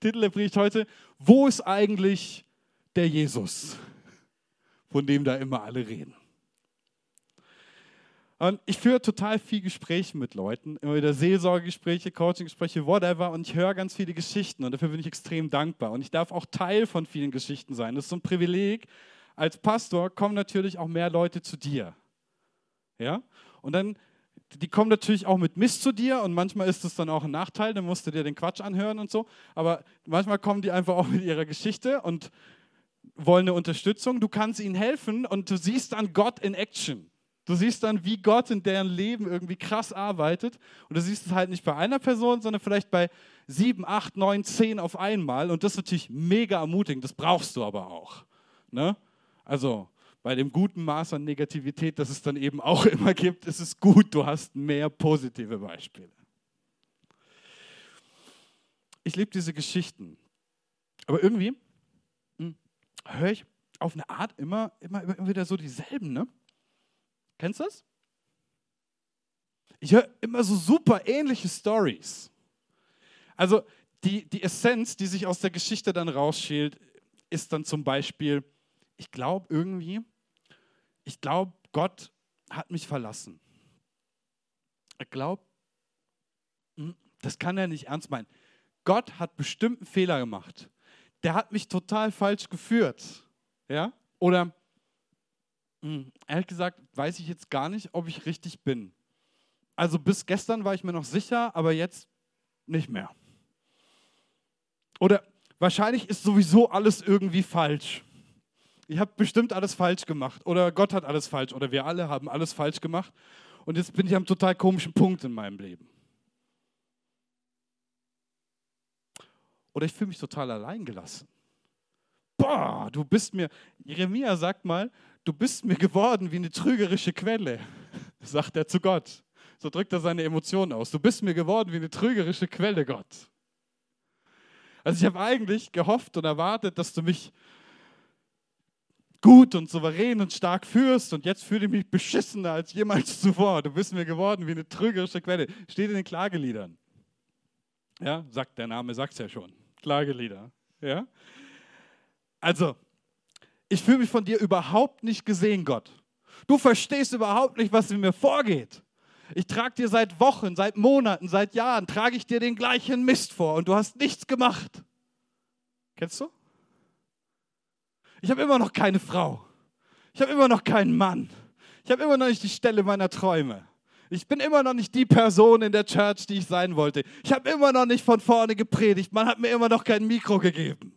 Titel der Predigt heute, wo ist eigentlich der Jesus, von dem da immer alle reden? Und ich führe total viel Gespräche mit Leuten, immer wieder Seelsorgegespräche, Coaching-Gespräche, whatever. Und ich höre ganz viele Geschichten und dafür bin ich extrem dankbar. Und ich darf auch Teil von vielen Geschichten sein. Das ist so ein Privileg. Als Pastor kommen natürlich auch mehr Leute zu dir. Ja? Und dann, die kommen natürlich auch mit Mist zu dir und manchmal ist es dann auch ein Nachteil, dann musst du dir den Quatsch anhören und so. Aber manchmal kommen die einfach auch mit ihrer Geschichte und wollen eine Unterstützung. Du kannst ihnen helfen und du siehst dann Gott in Action. Du siehst dann, wie Gott in deren Leben irgendwie krass arbeitet. Und du siehst es halt nicht bei einer Person, sondern vielleicht bei sieben, acht, neun, zehn auf einmal. Und das ist natürlich mega ermutigend. Das brauchst du aber auch. Ne? Also bei dem guten Maß an Negativität, das es dann eben auch immer gibt, ist es gut, du hast mehr positive Beispiele. Ich liebe diese Geschichten. Aber irgendwie hm, höre ich auf eine Art immer, immer, immer wieder so dieselben. Ne? Kennst du das? Ich höre immer so super ähnliche Stories. Also die, die Essenz, die sich aus der Geschichte dann rausschält, ist dann zum Beispiel, ich glaube irgendwie, ich glaube, Gott hat mich verlassen. Ich glaube, hm, das kann er nicht ernst meinen. Gott hat bestimmt einen Fehler gemacht. Der hat mich total falsch geführt. Ja? Oder hm, ehrlich gesagt, weiß ich jetzt gar nicht, ob ich richtig bin. Also bis gestern war ich mir noch sicher, aber jetzt nicht mehr. Oder wahrscheinlich ist sowieso alles irgendwie falsch. Ich habe bestimmt alles falsch gemacht. Oder Gott hat alles falsch. Oder wir alle haben alles falsch gemacht. Und jetzt bin ich am total komischen Punkt in meinem Leben. Oder ich fühle mich total allein gelassen. Boah, du bist mir, Jeremia sagt mal, du bist mir geworden wie eine trügerische Quelle, sagt er zu Gott. So drückt er seine Emotionen aus. Du bist mir geworden wie eine trügerische Quelle, Gott. Also ich habe eigentlich gehofft und erwartet, dass du mich gut und souverän und stark führst und jetzt fühle ich mich beschissener als jemals zuvor. Du bist mir geworden wie eine trügerische Quelle. Steht in den Klageliedern. Ja, sagt der Name, sagt es ja schon. Klagelieder. Ja? Also, ich fühle mich von dir überhaupt nicht gesehen, Gott. Du verstehst überhaupt nicht, was in mir vorgeht. Ich trage dir seit Wochen, seit Monaten, seit Jahren, trage ich dir den gleichen Mist vor und du hast nichts gemacht. Kennst du? Ich habe immer noch keine Frau. Ich habe immer noch keinen Mann. Ich habe immer noch nicht die Stelle meiner Träume. Ich bin immer noch nicht die Person in der Church, die ich sein wollte. Ich habe immer noch nicht von vorne gepredigt. Man hat mir immer noch kein Mikro gegeben.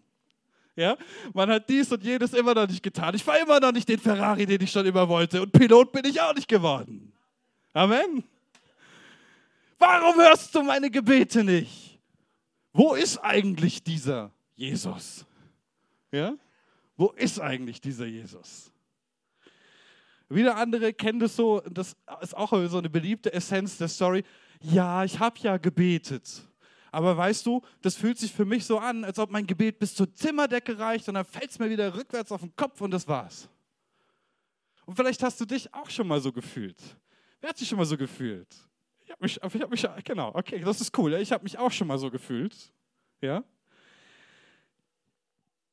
Ja? Man hat dies und jenes immer noch nicht getan. Ich fahre immer noch nicht den Ferrari, den ich schon immer wollte. Und Pilot bin ich auch nicht geworden. Amen. Warum hörst du meine Gebete nicht? Wo ist eigentlich dieser Jesus? Ja? Wo ist eigentlich dieser Jesus? Wieder andere kennen das so, das ist auch so eine beliebte Essenz der Story. Ja, ich habe ja gebetet. Aber weißt du, das fühlt sich für mich so an, als ob mein Gebet bis zur Zimmerdecke reicht und dann fällt es mir wieder rückwärts auf den Kopf und das war's. Und vielleicht hast du dich auch schon mal so gefühlt. Wer hat sich schon mal so gefühlt? Ich habe mich, ich hab mich, genau, okay, das ist cool. Ich habe mich auch schon mal so gefühlt. Ja?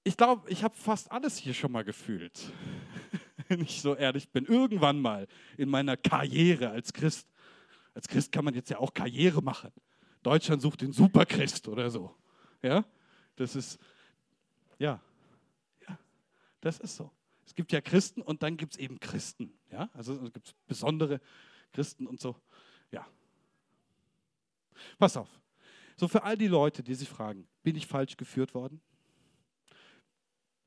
Ich glaube, ich habe fast alles hier schon mal gefühlt. Wenn ich so ehrlich bin. Irgendwann mal in meiner Karriere als Christ. Als Christ kann man jetzt ja auch Karriere machen. Deutschland sucht den Superchrist oder so. Ja, das ist, ja, ja, das ist so. Es gibt ja Christen und dann gibt es eben Christen. Ja, also es gibt besondere Christen und so. Ja. Pass auf. So für all die Leute, die sich fragen, bin ich falsch geführt worden?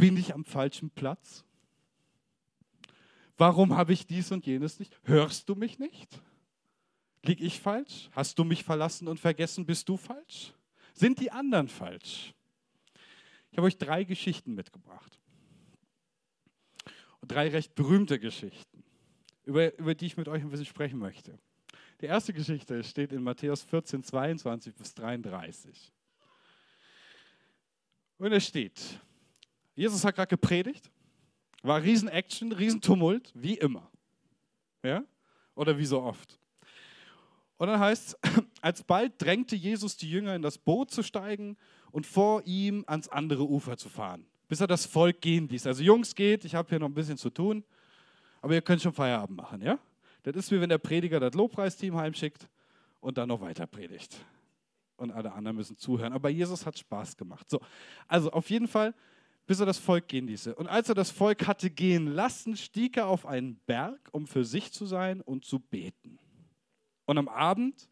Bin ich am falschen Platz? Warum habe ich dies und jenes nicht? Hörst du mich nicht? Lieg ich falsch? Hast du mich verlassen und vergessen? Bist du falsch? Sind die anderen falsch? Ich habe euch drei Geschichten mitgebracht. Und drei recht berühmte Geschichten, über, über die ich mit euch ein bisschen sprechen möchte. Die erste Geschichte steht in Matthäus 14, 22 bis 33. Und es steht, Jesus hat gerade gepredigt, war Riesen-Action, Riesentumult, wie immer. Ja? Oder wie so oft. Und dann heißt es, alsbald drängte Jesus die Jünger in das Boot zu steigen und vor ihm ans andere Ufer zu fahren, bis er das Volk gehen ließ. Also Jungs, geht, ich habe hier noch ein bisschen zu tun, aber ihr könnt schon Feierabend machen, ja? Das ist wie wenn der Prediger das Lobpreisteam heimschickt und dann noch weiter predigt. Und alle anderen müssen zuhören. Aber Jesus hat Spaß gemacht. So, also auf jeden Fall, bis er das Volk gehen ließe. Und als er das Volk hatte gehen lassen, stieg er auf einen Berg, um für sich zu sein und zu beten. Und am Abend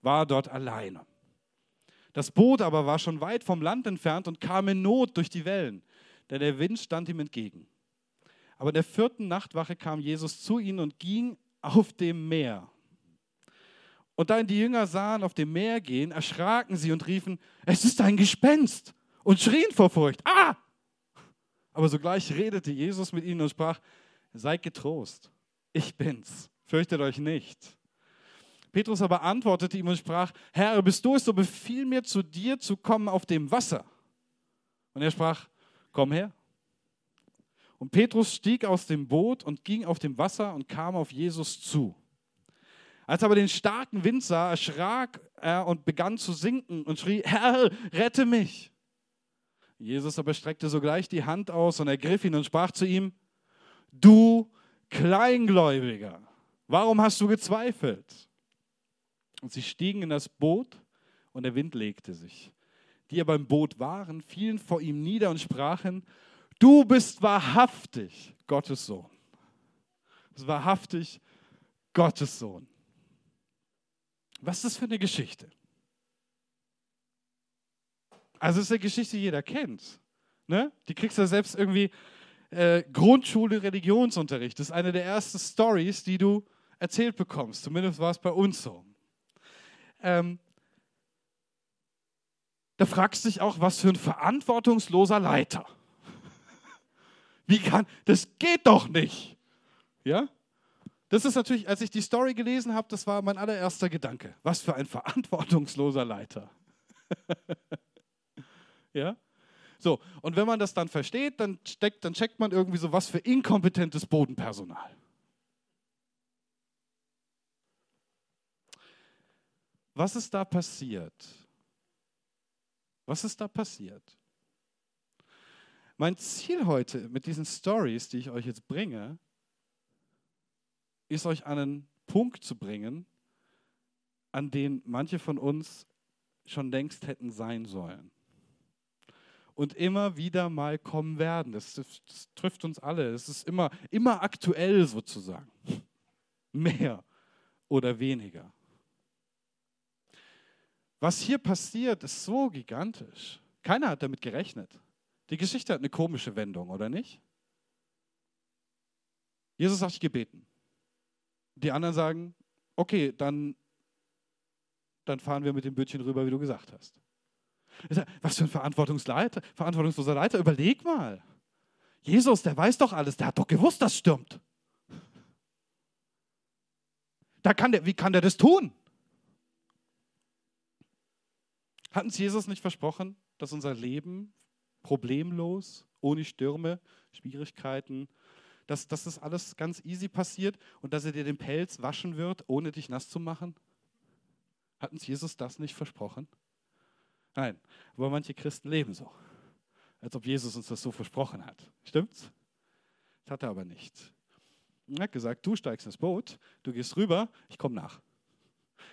war er dort alleine. Das Boot aber war schon weit vom Land entfernt und kam in Not durch die Wellen, denn der Wind stand ihm entgegen. Aber in der vierten Nachtwache kam Jesus zu ihnen und ging auf dem Meer. Und da ihn die Jünger sahen auf dem Meer gehen, erschraken sie und riefen, es ist ein Gespenst und schrien vor Furcht. Ah! Aber sogleich redete Jesus mit ihnen und sprach, seid getrost, ich bin's, fürchtet euch nicht. Petrus aber antwortete ihm und sprach, Herr, bist du es, so befiehl mir zu dir zu kommen auf dem Wasser. Und er sprach, komm her. Und Petrus stieg aus dem Boot und ging auf dem Wasser und kam auf Jesus zu. Als er aber den starken Wind sah, erschrak er und begann zu sinken und schrie, Herr, rette mich. Jesus aber streckte sogleich die Hand aus und ergriff ihn und sprach zu ihm, du Kleingläubiger, warum hast du gezweifelt? Und sie stiegen in das Boot und der Wind legte sich. Die aber im Boot waren, fielen vor ihm nieder und sprachen, du bist wahrhaftig Gottes Sohn. Das ist wahrhaftig Gottes Sohn. Was ist das für eine Geschichte? Also es ist eine Geschichte, die jeder kennt. Ne? Die kriegst du selbst irgendwie äh, Grundschule Religionsunterricht. Das ist eine der ersten Stories, die du erzählt bekommst. Zumindest war es bei uns so. Ähm, da fragst du dich auch, was für ein verantwortungsloser Leiter. Wie kann, das geht doch nicht. Ja? Das ist natürlich, als ich die Story gelesen habe, das war mein allererster Gedanke. Was für ein verantwortungsloser Leiter. ja? So, und wenn man das dann versteht, dann, steckt, dann checkt man irgendwie so, was für inkompetentes Bodenpersonal. Was ist da passiert? Was ist da passiert? Mein Ziel heute mit diesen Stories, die ich euch jetzt bringe, ist euch an einen Punkt zu bringen, an den manche von uns schon längst hätten sein sollen. Und immer wieder mal kommen werden. Das, das, das trifft uns alle. Es ist immer, immer aktuell sozusagen. Mehr oder weniger. Was hier passiert, ist so gigantisch. Keiner hat damit gerechnet. Die Geschichte hat eine komische Wendung, oder nicht? Jesus hat sich gebeten. Die anderen sagen, okay, dann, dann fahren wir mit dem Bötchen rüber, wie du gesagt hast. Was für ein Verantwortungsleiter, verantwortungsloser Leiter. Überleg mal. Jesus, der weiß doch alles, der hat doch gewusst, das stimmt. Da kann der, wie kann der das tun? Hat uns Jesus nicht versprochen, dass unser Leben problemlos, ohne Stürme, Schwierigkeiten, dass, dass das alles ganz easy passiert und dass er dir den Pelz waschen wird, ohne dich nass zu machen? Hat uns Jesus das nicht versprochen? Nein, aber manche Christen leben so, als ob Jesus uns das so versprochen hat. Stimmt's? Das hat er aber nicht. Er hat gesagt, du steigst ins Boot, du gehst rüber, ich komme nach.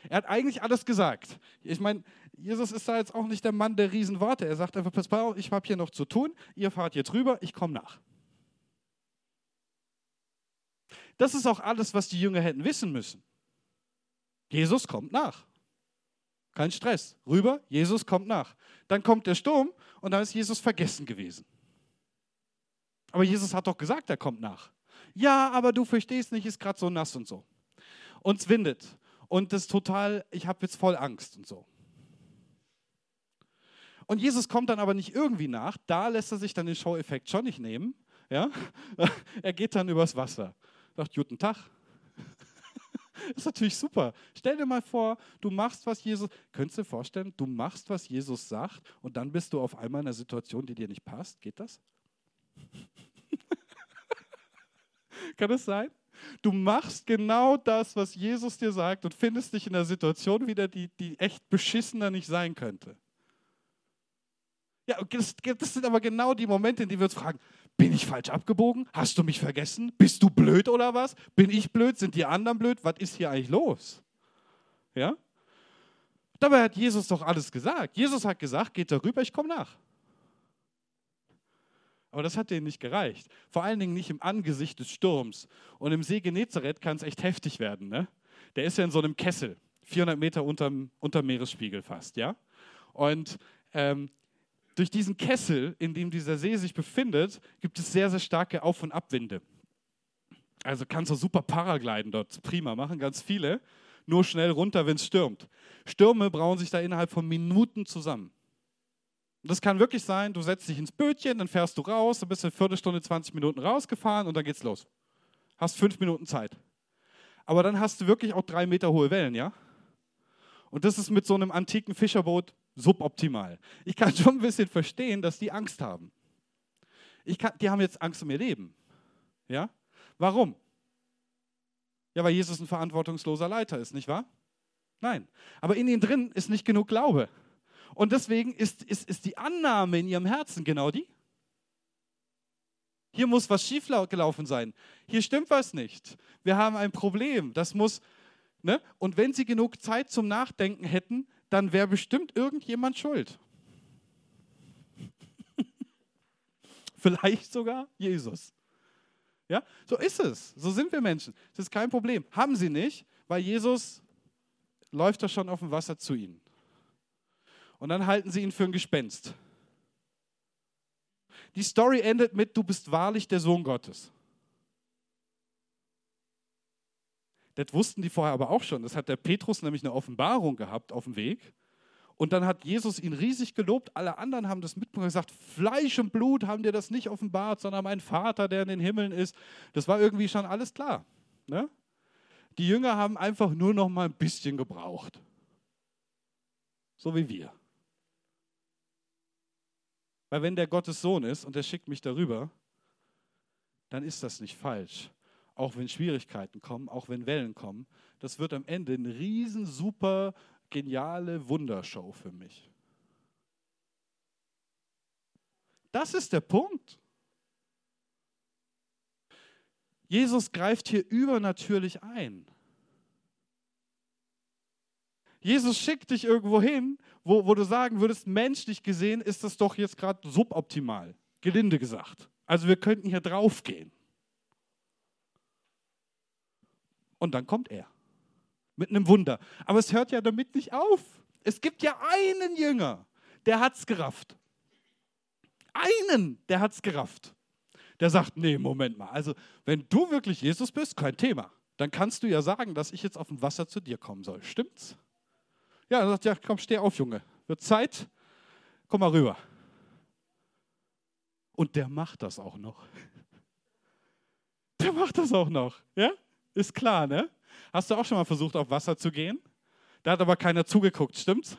Er hat eigentlich alles gesagt. Ich meine, Jesus ist da jetzt auch nicht der Mann der Riesenworte. Er sagt einfach, pass auf, ich habe hier noch zu tun, ihr fahrt jetzt rüber, ich komme nach. Das ist auch alles, was die Jünger hätten wissen müssen. Jesus kommt nach. Kein Stress. Rüber, Jesus kommt nach. Dann kommt der Sturm und dann ist Jesus vergessen gewesen. Aber Jesus hat doch gesagt, er kommt nach. Ja, aber du verstehst nicht, ist gerade so nass und so. Und es windet und das total, ich habe jetzt voll Angst und so. Und Jesus kommt dann aber nicht irgendwie nach, da lässt er sich dann den Show-Effekt schon nicht nehmen. Ja? Er geht dann übers Wasser. Sagt, guten Tag. Das ist natürlich super. Stell dir mal vor, du machst, was Jesus, könntest du dir vorstellen, du machst, was Jesus sagt und dann bist du auf einmal in einer Situation, die dir nicht passt. Geht das? Kann das sein? Du machst genau das, was Jesus dir sagt und findest dich in einer Situation wieder, die, die echt beschissener nicht sein könnte. Ja, das, das sind aber genau die Momente, in denen wir uns fragen, bin ich falsch abgebogen? Hast du mich vergessen? Bist du blöd oder was? Bin ich blöd? Sind die anderen blöd? Was ist hier eigentlich los? Ja? Dabei hat Jesus doch alles gesagt. Jesus hat gesagt, geht darüber, ich komme nach. Aber das hat denen nicht gereicht. Vor allen Dingen nicht im Angesicht des Sturms. Und im See Genezareth kann es echt heftig werden. Ne? Der ist ja in so einem Kessel, 400 Meter unterm, unterm Meeresspiegel fast. Ja? Und ähm, durch diesen Kessel, in dem dieser See sich befindet, gibt es sehr, sehr starke Auf- und Abwinde. Also kannst du super Paragliden dort prima machen, ganz viele. Nur schnell runter, wenn es stürmt. Stürme brauen sich da innerhalb von Minuten zusammen. Das kann wirklich sein, du setzt dich ins Bötchen, dann fährst du raus, dann bist du eine Viertelstunde, 20 Minuten rausgefahren und dann geht's los. Hast fünf Minuten Zeit. Aber dann hast du wirklich auch drei Meter hohe Wellen, ja? Und das ist mit so einem antiken Fischerboot suboptimal. Ich kann schon ein bisschen verstehen, dass die Angst haben. Ich kann, die haben jetzt Angst um ihr Leben. Ja? Warum? Ja, weil Jesus ein verantwortungsloser Leiter ist, nicht wahr? Nein. Aber in ihnen drin ist nicht genug Glaube. Und deswegen ist, ist, ist die Annahme in ihrem Herzen genau die. Hier muss was schiefgelaufen sein. Hier stimmt was nicht. Wir haben ein Problem. Das muss, ne? Und wenn sie genug Zeit zum Nachdenken hätten, dann wäre bestimmt irgendjemand schuld. Vielleicht sogar Jesus. Ja, so ist es. So sind wir Menschen. Das ist kein Problem. Haben sie nicht, weil Jesus läuft da schon auf dem Wasser zu ihnen. Und dann halten sie ihn für ein Gespenst. Die Story endet mit, du bist wahrlich der Sohn Gottes. Das wussten die vorher aber auch schon. Das hat der Petrus nämlich eine Offenbarung gehabt auf dem Weg. Und dann hat Jesus ihn riesig gelobt. Alle anderen haben das mitbekommen und gesagt, Fleisch und Blut haben dir das nicht offenbart, sondern mein Vater, der in den Himmeln ist. Das war irgendwie schon alles klar. Ne? Die Jünger haben einfach nur noch mal ein bisschen gebraucht. So wie wir. Weil wenn der Gottes Sohn ist und er schickt mich darüber, dann ist das nicht falsch auch wenn Schwierigkeiten kommen, auch wenn Wellen kommen. Das wird am Ende eine riesen, super, geniale Wundershow für mich. Das ist der Punkt. Jesus greift hier übernatürlich ein. Jesus schickt dich irgendwo hin, wo, wo du sagen würdest, menschlich gesehen ist das doch jetzt gerade suboptimal, gelinde gesagt. Also wir könnten hier draufgehen. Und dann kommt er mit einem Wunder. Aber es hört ja damit nicht auf. Es gibt ja einen Jünger, der hat es gerafft. Einen, der hat es gerafft. Der sagt, nee, Moment mal, also wenn du wirklich Jesus bist, kein Thema. Dann kannst du ja sagen, dass ich jetzt auf dem Wasser zu dir kommen soll. Stimmt's? Ja, er sagt, ja, komm, steh auf, Junge. Wird Zeit, komm mal rüber. Und der macht das auch noch. Der macht das auch noch, ja? Ist klar, ne? Hast du auch schon mal versucht, auf Wasser zu gehen? Da hat aber keiner zugeguckt, stimmt's?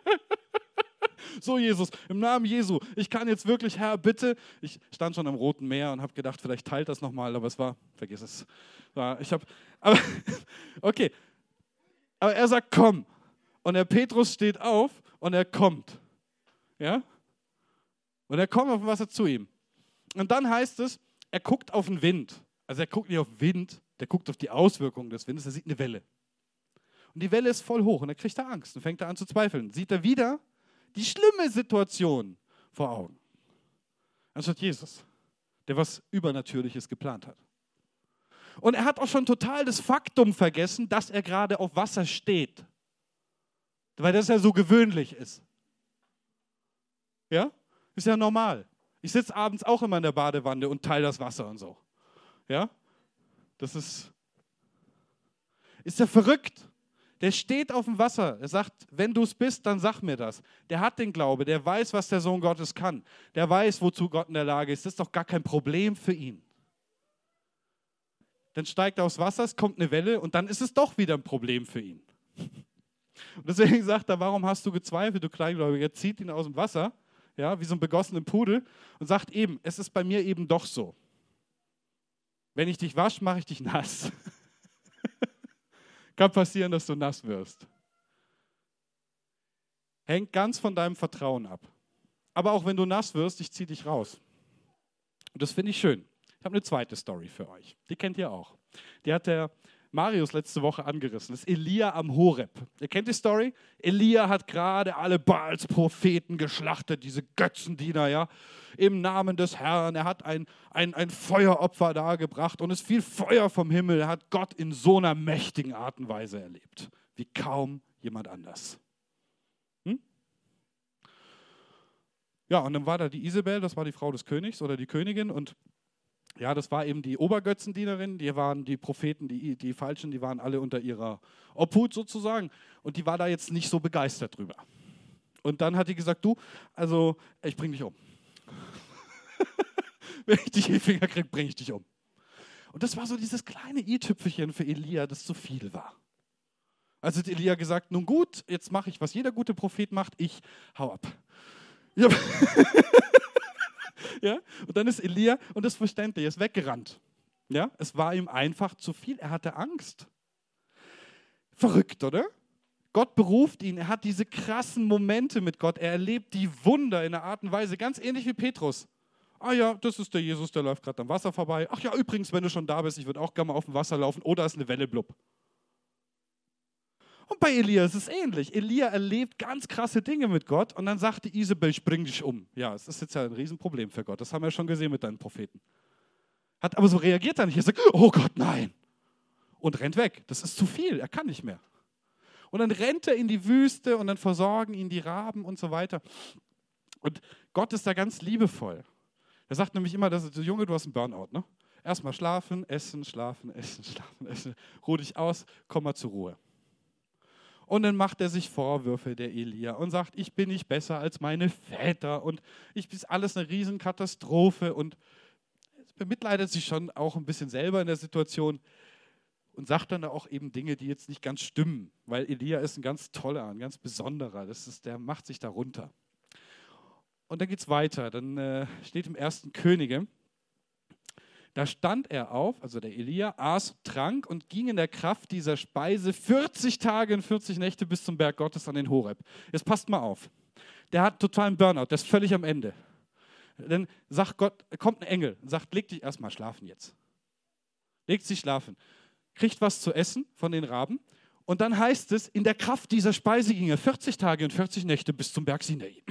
so, Jesus, im Namen Jesu, ich kann jetzt wirklich, Herr, bitte. Ich stand schon am Roten Meer und habe gedacht, vielleicht teilt das nochmal, aber es war, vergiss es. War, ich habe, aber, okay. Aber er sagt, komm. Und der Petrus steht auf und er kommt. Ja? Und er kommt auf dem Wasser zu ihm. Und dann heißt es, er guckt auf den Wind. Also er guckt nicht auf Wind, der guckt auf die Auswirkungen des Windes, er sieht eine Welle. Und die Welle ist voll hoch und er kriegt da Angst und fängt da an zu zweifeln. Sieht er wieder die schlimme Situation vor Augen. Anstatt Jesus, der was Übernatürliches geplant hat. Und er hat auch schon total das Faktum vergessen, dass er gerade auf Wasser steht. Weil das ja so gewöhnlich ist. Ja? Ist ja normal. Ich sitze abends auch immer in der Badewanne und teile das Wasser und so. Ja? Das ist, ist ja verrückt. Der steht auf dem Wasser. Er sagt, wenn du es bist, dann sag mir das. Der hat den Glaube, der weiß, was der Sohn Gottes kann. Der weiß, wozu Gott in der Lage ist. Das ist doch gar kein Problem für ihn. Dann steigt er aufs Wasser, es kommt eine Welle und dann ist es doch wieder ein Problem für ihn. Und deswegen sagt er, warum hast du gezweifelt, du Kleingläubiger? Zieht ihn aus dem Wasser, ja, wie so ein begossenen Pudel und sagt eben, es ist bei mir eben doch so. Wenn ich dich wasche, mache ich dich nass. Kann passieren, dass du nass wirst. Hängt ganz von deinem Vertrauen ab. Aber auch wenn du nass wirst, ich ziehe dich raus. Und das finde ich schön. Ich habe eine zweite Story für euch. Die kennt ihr auch. Die hat der Marius letzte Woche angerissen. Das ist Elia am Horeb. Ihr kennt die Story? Elia hat gerade alle Baals Propheten geschlachtet, diese Götzendiener, ja, im Namen des Herrn. Er hat ein, ein, ein Feueropfer dargebracht und es fiel Feuer vom Himmel. Er hat Gott in so einer mächtigen Art und Weise erlebt, wie kaum jemand anders. Hm? Ja, und dann war da die Isabel, das war die Frau des Königs oder die Königin und ja, das war eben die Obergötzendienerin, die waren die Propheten, die, die Falschen, die waren alle unter ihrer Obhut sozusagen. Und die war da jetzt nicht so begeistert drüber. Und dann hat die gesagt, du, also ich bring dich um. Wenn ich dich in die Finger kriege, bringe ich dich um. Und das war so dieses kleine i-Tüpfelchen für Elia, das zu viel war. Also hat Elia gesagt, nun gut, jetzt mache ich, was jeder gute Prophet macht, ich hau ab. Ja. Ja? Und dann ist Elia, und das verständlich, ist weggerannt. Ja? Es war ihm einfach zu viel, er hatte Angst. Verrückt, oder? Gott beruft ihn, er hat diese krassen Momente mit Gott, er erlebt die Wunder in einer Art und Weise, ganz ähnlich wie Petrus. Ah ja, das ist der Jesus, der läuft gerade am Wasser vorbei. Ach ja, übrigens, wenn du schon da bist, ich würde auch gerne mal auf dem Wasser laufen. Oder ist eine Welle blub. Und bei Elia ist es ähnlich. Elia erlebt ganz krasse Dinge mit Gott und dann sagte Isabel, ich bring dich um. Ja, es ist jetzt ja ein Riesenproblem für Gott. Das haben wir schon gesehen mit deinen Propheten. Hat aber so reagiert er nicht. Er sagt, oh Gott, nein. Und rennt weg. Das ist zu viel. Er kann nicht mehr. Und dann rennt er in die Wüste und dann versorgen ihn die Raben und so weiter. Und Gott ist da ganz liebevoll. Er sagt nämlich immer, dass, Junge, du hast einen Burnout. Ne? Erstmal schlafen, essen, schlafen, essen, schlafen, essen. Ruh dich aus, komm mal zur Ruhe. Und dann macht er sich Vorwürfe, der Elia, und sagt, ich bin nicht besser als meine Väter und ich ist alles eine Riesenkatastrophe. Und bemitleidet sich schon auch ein bisschen selber in der Situation und sagt dann auch eben Dinge, die jetzt nicht ganz stimmen, weil Elia ist ein ganz toller, ein ganz besonderer, das ist, der macht sich darunter. Und dann geht es weiter, dann äh, steht im ersten Könige, da stand er auf, also der Elia, aß, trank und ging in der Kraft dieser Speise 40 Tage und 40 Nächte bis zum Berg Gottes an den Horeb. Jetzt passt mal auf. Der hat totalen Burnout, der ist völlig am Ende. Dann sagt Gott, kommt ein Engel sagt, leg dich erstmal schlafen jetzt. Legt sich schlafen. Kriegt was zu essen von den Raben. Und dann heißt es, in der Kraft dieser Speise ging er 40 Tage und 40 Nächte bis zum Berg Sinai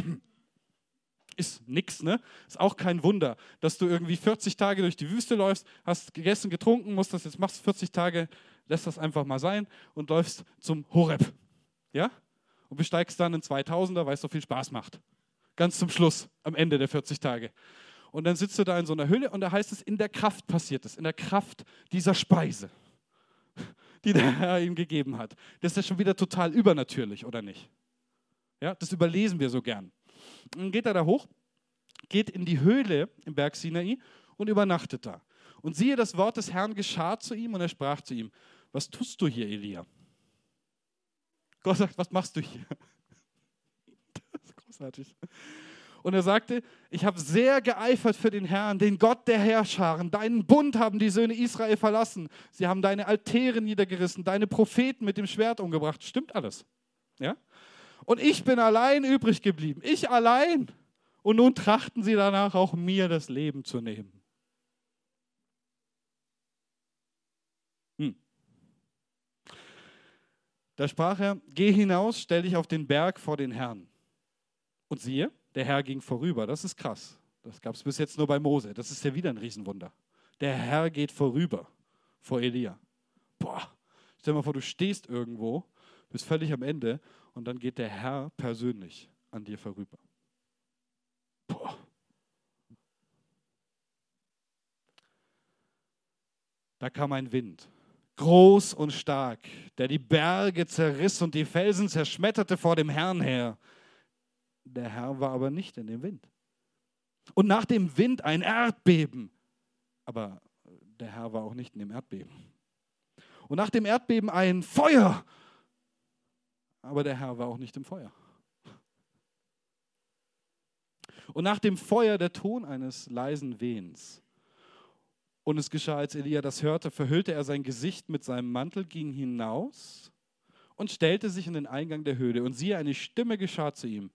ist nichts, ne? Ist auch kein Wunder, dass du irgendwie 40 Tage durch die Wüste läufst, hast gegessen, getrunken, musst das jetzt machst 40 Tage, lässt das einfach mal sein und läufst zum Horeb. Ja? Und besteigst dann einen 2000er, weil es so viel Spaß macht. Ganz zum Schluss, am Ende der 40 Tage. Und dann sitzt du da in so einer Hülle und da heißt es, in der Kraft passiert es, in der Kraft dieser Speise, die der Herr ihm gegeben hat. Das ist ja schon wieder total übernatürlich, oder nicht? Ja, das überlesen wir so gern. Dann geht er da hoch, geht in die Höhle im Berg Sinai und übernachtet da. Und siehe, das Wort des Herrn geschah zu ihm und er sprach zu ihm, was tust du hier, Elia? Gott sagt, was machst du hier? Das ist großartig. Und er sagte, ich habe sehr geeifert für den Herrn, den Gott der Herrscharen. Deinen Bund haben die Söhne Israel verlassen. Sie haben deine Altäre niedergerissen, deine Propheten mit dem Schwert umgebracht. Stimmt alles. Ja? Und ich bin allein übrig geblieben. Ich allein. Und nun trachten sie danach auch mir das Leben zu nehmen. Hm. Da sprach er, geh hinaus, stell dich auf den Berg vor den Herrn. Und siehe, der Herr ging vorüber. Das ist krass. Das gab es bis jetzt nur bei Mose. Das ist ja wieder ein Riesenwunder. Der Herr geht vorüber vor Elia. Boah, stell dir mal vor, du stehst irgendwo, bist völlig am Ende und dann geht der Herr persönlich an dir vorüber. Boah. Da kam ein Wind, groß und stark, der die Berge zerriss und die Felsen zerschmetterte vor dem Herrn her. Der Herr war aber nicht in dem Wind. Und nach dem Wind ein Erdbeben. Aber der Herr war auch nicht in dem Erdbeben. Und nach dem Erdbeben ein Feuer aber der Herr war auch nicht im Feuer. Und nach dem Feuer der Ton eines leisen Wehens. Und es geschah, als Elia das hörte, verhüllte er sein Gesicht mit seinem Mantel, ging hinaus und stellte sich in den Eingang der Höhle. Und siehe, eine Stimme geschah zu ihm.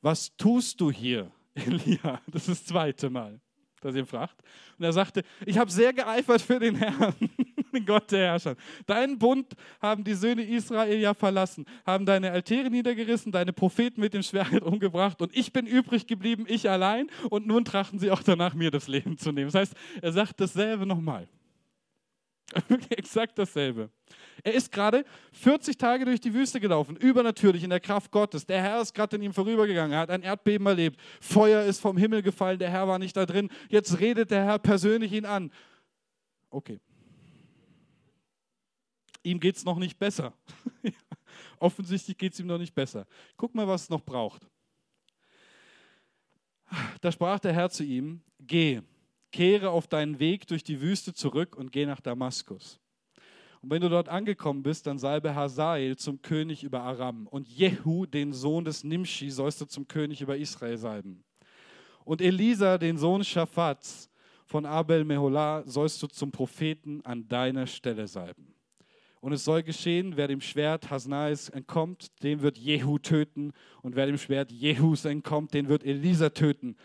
Was tust du hier, Elia? Das ist das zweite Mal, dass ihn fragt. Und er sagte, ich habe sehr geeifert für den Herrn, den Gott der Herrscher. Deinen Bund haben die Söhne Israel ja verlassen, haben deine Altäre niedergerissen, deine Propheten mit dem Schwert umgebracht und ich bin übrig geblieben, ich allein. Und nun trachten sie auch danach, mir das Leben zu nehmen. Das heißt, er sagt dasselbe nochmal. Exakt dasselbe. Er ist gerade 40 Tage durch die Wüste gelaufen, übernatürlich in der Kraft Gottes. Der Herr ist gerade an ihm vorübergegangen. Er hat ein Erdbeben erlebt. Feuer ist vom Himmel gefallen. Der Herr war nicht da drin. Jetzt redet der Herr persönlich ihn an. Okay. Ihm geht es noch nicht besser. Offensichtlich geht es ihm noch nicht besser. Guck mal, was es noch braucht. Da sprach der Herr zu ihm: Geh kehre auf deinen Weg durch die Wüste zurück und geh nach Damaskus. Und wenn du dort angekommen bist, dann salbe Hazael zum König über Aram und Jehu, den Sohn des Nimshi, sollst du zum König über Israel salben. Und Elisa, den Sohn Shaphats von Abel Meholah, sollst du zum Propheten an deiner Stelle salben. Und es soll geschehen, wer dem Schwert Hasnais entkommt, den wird Jehu töten. Und wer dem Schwert Jehus entkommt, den wird Elisa töten.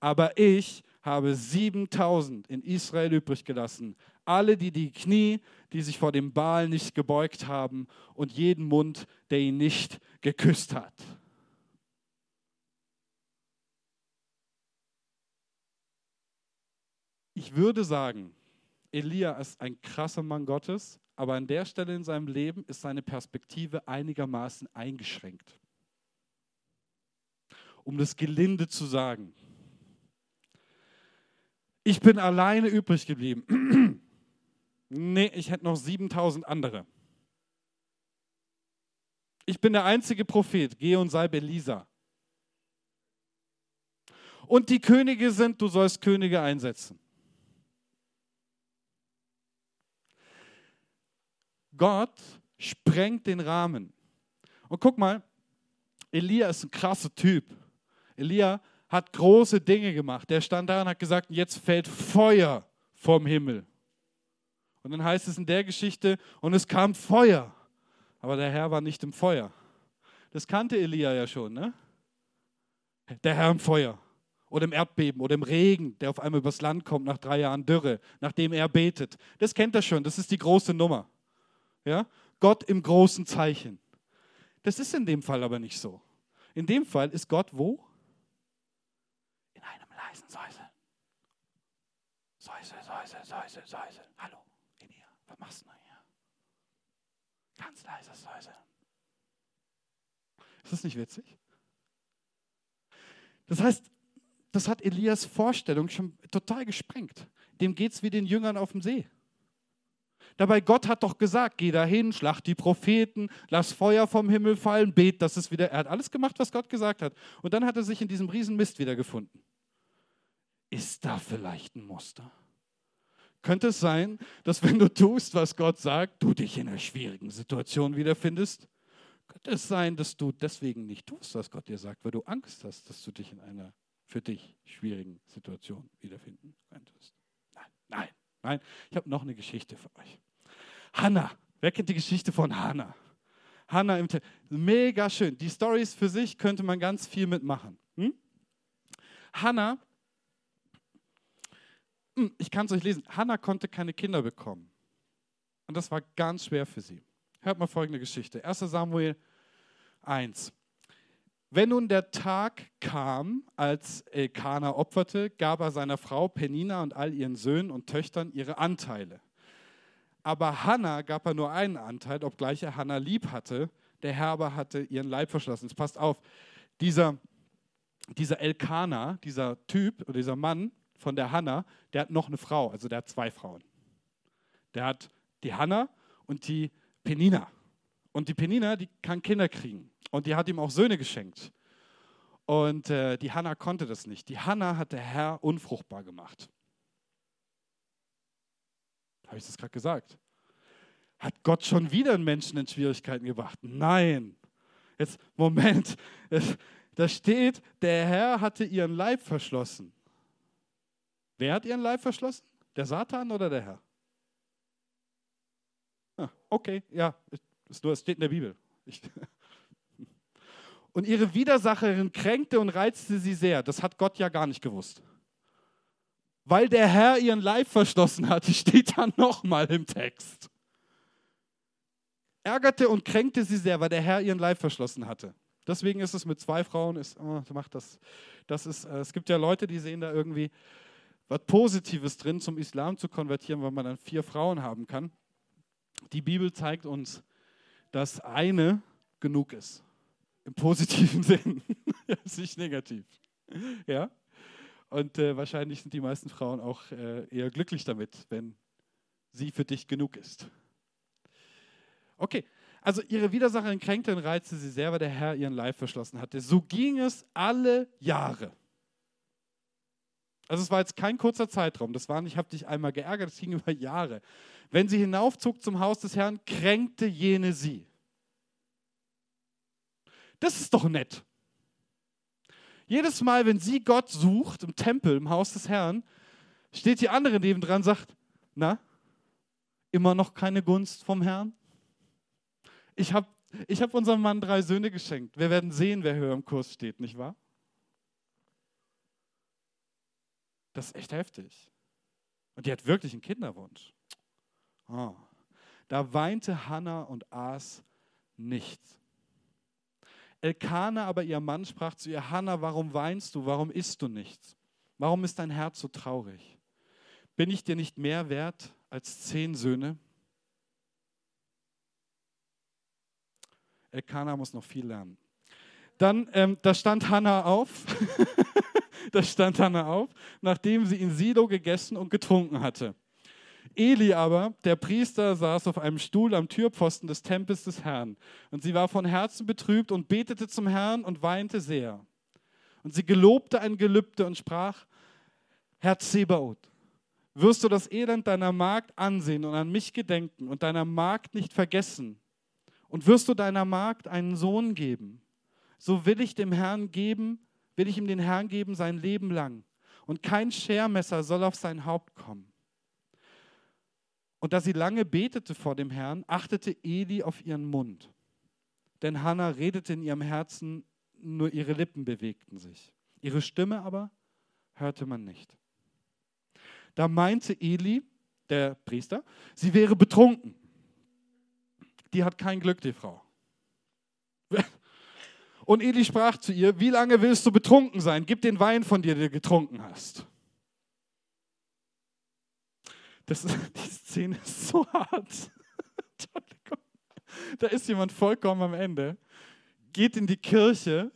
Aber ich habe 7000 in Israel übrig gelassen. Alle, die die Knie, die sich vor dem Baal nicht gebeugt haben und jeden Mund, der ihn nicht geküsst hat. Ich würde sagen, Elia ist ein krasser Mann Gottes, aber an der Stelle in seinem Leben ist seine Perspektive einigermaßen eingeschränkt. Um das gelinde zu sagen. Ich bin alleine übrig geblieben. nee, ich hätte noch 7000 andere. Ich bin der einzige Prophet. Gehe und sei Belisa. Und die Könige sind, du sollst Könige einsetzen. Gott sprengt den Rahmen. Und guck mal, Elia ist ein krasser Typ. Elia hat große Dinge gemacht. Der stand da und hat gesagt, jetzt fällt Feuer vom Himmel. Und dann heißt es in der Geschichte, und es kam Feuer. Aber der Herr war nicht im Feuer. Das kannte Elia ja schon, ne? Der Herr im Feuer oder im Erdbeben oder im Regen, der auf einmal übers Land kommt nach drei Jahren Dürre, nachdem er betet. Das kennt er schon, das ist die große Nummer. Ja? Gott im großen Zeichen. Das ist in dem Fall aber nicht so. In dem Fall ist Gott wo? Leisen Säuseln. Säusel, Säusel, Säusel, Säusel. Hallo, in hier. Was machst du denn hier? Ganz leises Säuseln. Ist das nicht witzig? Das heißt, das hat Elias Vorstellung schon total gesprengt. Dem geht es wie den Jüngern auf dem See. Dabei Gott hat doch gesagt, geh dahin, schlacht die Propheten, lass Feuer vom Himmel fallen, bet, dass es wieder. Er hat alles gemacht, was Gott gesagt hat. Und dann hat er sich in diesem Riesenmist wiedergefunden. Ist da vielleicht ein Muster? Könnte es sein, dass wenn du tust, was Gott sagt, du dich in einer schwierigen Situation wiederfindest? Könnte es sein, dass du deswegen nicht tust, was Gott dir sagt, weil du Angst hast, dass du dich in einer für dich schwierigen Situation wiederfinden könntest? Nein, nein, nein. Ich habe noch eine Geschichte für euch. Hannah. Wer kennt die Geschichte von Hannah? Hannah im Tempel. Mega schön. Die Stories für sich könnte man ganz viel mitmachen. Hm? Hannah ich kann es euch lesen, Hannah konnte keine Kinder bekommen. Und das war ganz schwer für sie. Hört mal folgende Geschichte. 1 Samuel 1. Wenn nun der Tag kam, als Elkanah opferte, gab er seiner Frau Penina und all ihren Söhnen und Töchtern ihre Anteile. Aber Hannah gab er nur einen Anteil, obgleich er Hannah lieb hatte. Der Herr aber hatte ihren Leib verschlossen. Jetzt passt auf, dieser, dieser Elkanah, dieser Typ oder dieser Mann, von der Hanna, der hat noch eine Frau, also der hat zwei Frauen. Der hat die Hanna und die Penina. Und die Penina, die kann Kinder kriegen. Und die hat ihm auch Söhne geschenkt. Und äh, die Hanna konnte das nicht. Die Hanna hat der Herr unfruchtbar gemacht. Habe ich das gerade gesagt? Hat Gott schon wieder einen Menschen in Schwierigkeiten gebracht? Nein. Jetzt, Moment. Da steht, der Herr hatte ihren Leib verschlossen. Wer hat ihren Leib verschlossen? Der Satan oder der Herr? Ah, okay, ja, es steht in der Bibel. Ich, und ihre Widersacherin kränkte und reizte sie sehr. Das hat Gott ja gar nicht gewusst. Weil der Herr ihren Leib verschlossen hatte, steht da nochmal im Text. Ärgerte und kränkte sie sehr, weil der Herr ihren Leib verschlossen hatte. Deswegen ist es mit zwei Frauen, ist, oh, macht das, das ist, äh, es gibt ja Leute, die sehen da irgendwie was Positives drin, zum Islam zu konvertieren, weil man dann vier Frauen haben kann. Die Bibel zeigt uns, dass eine genug ist. Im positiven Sinn, nicht negativ. Ja? Und äh, wahrscheinlich sind die meisten Frauen auch äh, eher glücklich damit, wenn sie für dich genug ist. Okay, also ihre Widersacherin kränkte und reizte sie sehr, weil der Herr ihren Leib verschlossen hatte. So ging es alle Jahre. Also es war jetzt kein kurzer Zeitraum. Das war nicht, ich habe dich einmal geärgert, es ging über Jahre. Wenn sie hinaufzog zum Haus des Herrn, kränkte jene sie. Das ist doch nett. Jedes Mal, wenn sie Gott sucht im Tempel, im Haus des Herrn, steht die andere nebendran und sagt, na, immer noch keine Gunst vom Herrn? Ich habe ich hab unserem Mann drei Söhne geschenkt. Wir werden sehen, wer höher im Kurs steht, nicht wahr? Das ist echt heftig. Und die hat wirklich einen Kinderwunsch. Oh. Da weinte Hannah und aß nichts. Elkane aber, ihr Mann, sprach zu ihr, Hannah, warum weinst du? Warum isst du nichts? Warum ist dein Herz so traurig? Bin ich dir nicht mehr wert als zehn Söhne? Elkana muss noch viel lernen. Dann, ähm, da stand Hannah auf. da stand Hannah auf, nachdem sie in Silo gegessen und getrunken hatte. Eli aber, der Priester, saß auf einem Stuhl am Türpfosten des Tempels des Herrn. Und sie war von Herzen betrübt und betete zum Herrn und weinte sehr. Und sie gelobte ein Gelübde und sprach, Herr Zebaoth, wirst du das Elend deiner Magd ansehen und an mich gedenken und deiner Magd nicht vergessen? Und wirst du deiner Magd einen Sohn geben? So will ich dem Herrn geben, will ich ihm den Herrn geben sein Leben lang. Und kein Schermesser soll auf sein Haupt kommen. Und da sie lange betete vor dem Herrn, achtete Eli auf ihren Mund. Denn Hannah redete in ihrem Herzen, nur ihre Lippen bewegten sich. Ihre Stimme aber hörte man nicht. Da meinte Eli, der Priester, sie wäre betrunken. Die hat kein Glück, die Frau. Und Eli sprach zu ihr, wie lange willst du betrunken sein? Gib den Wein von dir, den du getrunken hast. Das, die Szene ist so hart. da ist jemand vollkommen am Ende, geht in die Kirche,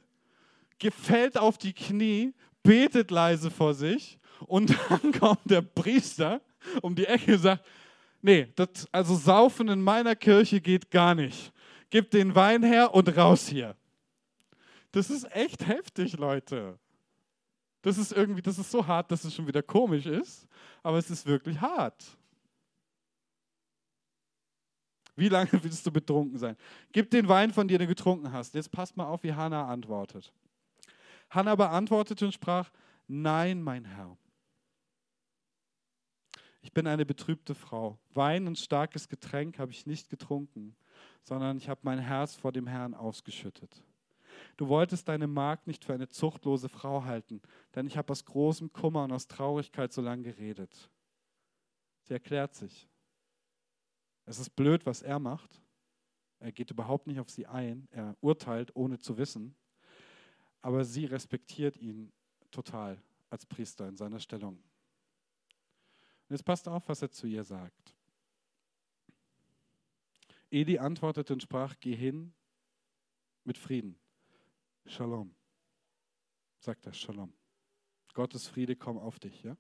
gefällt auf die Knie, betet leise vor sich und dann kommt der Priester um die Ecke und sagt, nee, das, also saufen in meiner Kirche geht gar nicht. Gib den Wein her und raus hier. Das ist echt heftig, Leute. Das ist irgendwie, das ist so hart, dass es schon wieder komisch ist, aber es ist wirklich hart. Wie lange willst du betrunken sein? Gib den Wein von dir, den du getrunken hast. Jetzt passt mal auf, wie Hannah antwortet. Hannah beantwortete und sprach, nein, mein Herr. Ich bin eine betrübte Frau. Wein und starkes Getränk habe ich nicht getrunken, sondern ich habe mein Herz vor dem Herrn ausgeschüttet. Du wolltest deine Magd nicht für eine zuchtlose Frau halten, denn ich habe aus großem Kummer und aus Traurigkeit so lange geredet. Sie erklärt sich. Es ist blöd, was er macht. Er geht überhaupt nicht auf sie ein. Er urteilt, ohne zu wissen. Aber sie respektiert ihn total als Priester in seiner Stellung. Und jetzt passt auf, was er zu ihr sagt. Eli antwortete und sprach, geh hin mit Frieden. Shalom. Sagt er, Shalom. Gottes Friede komm auf dich, ja?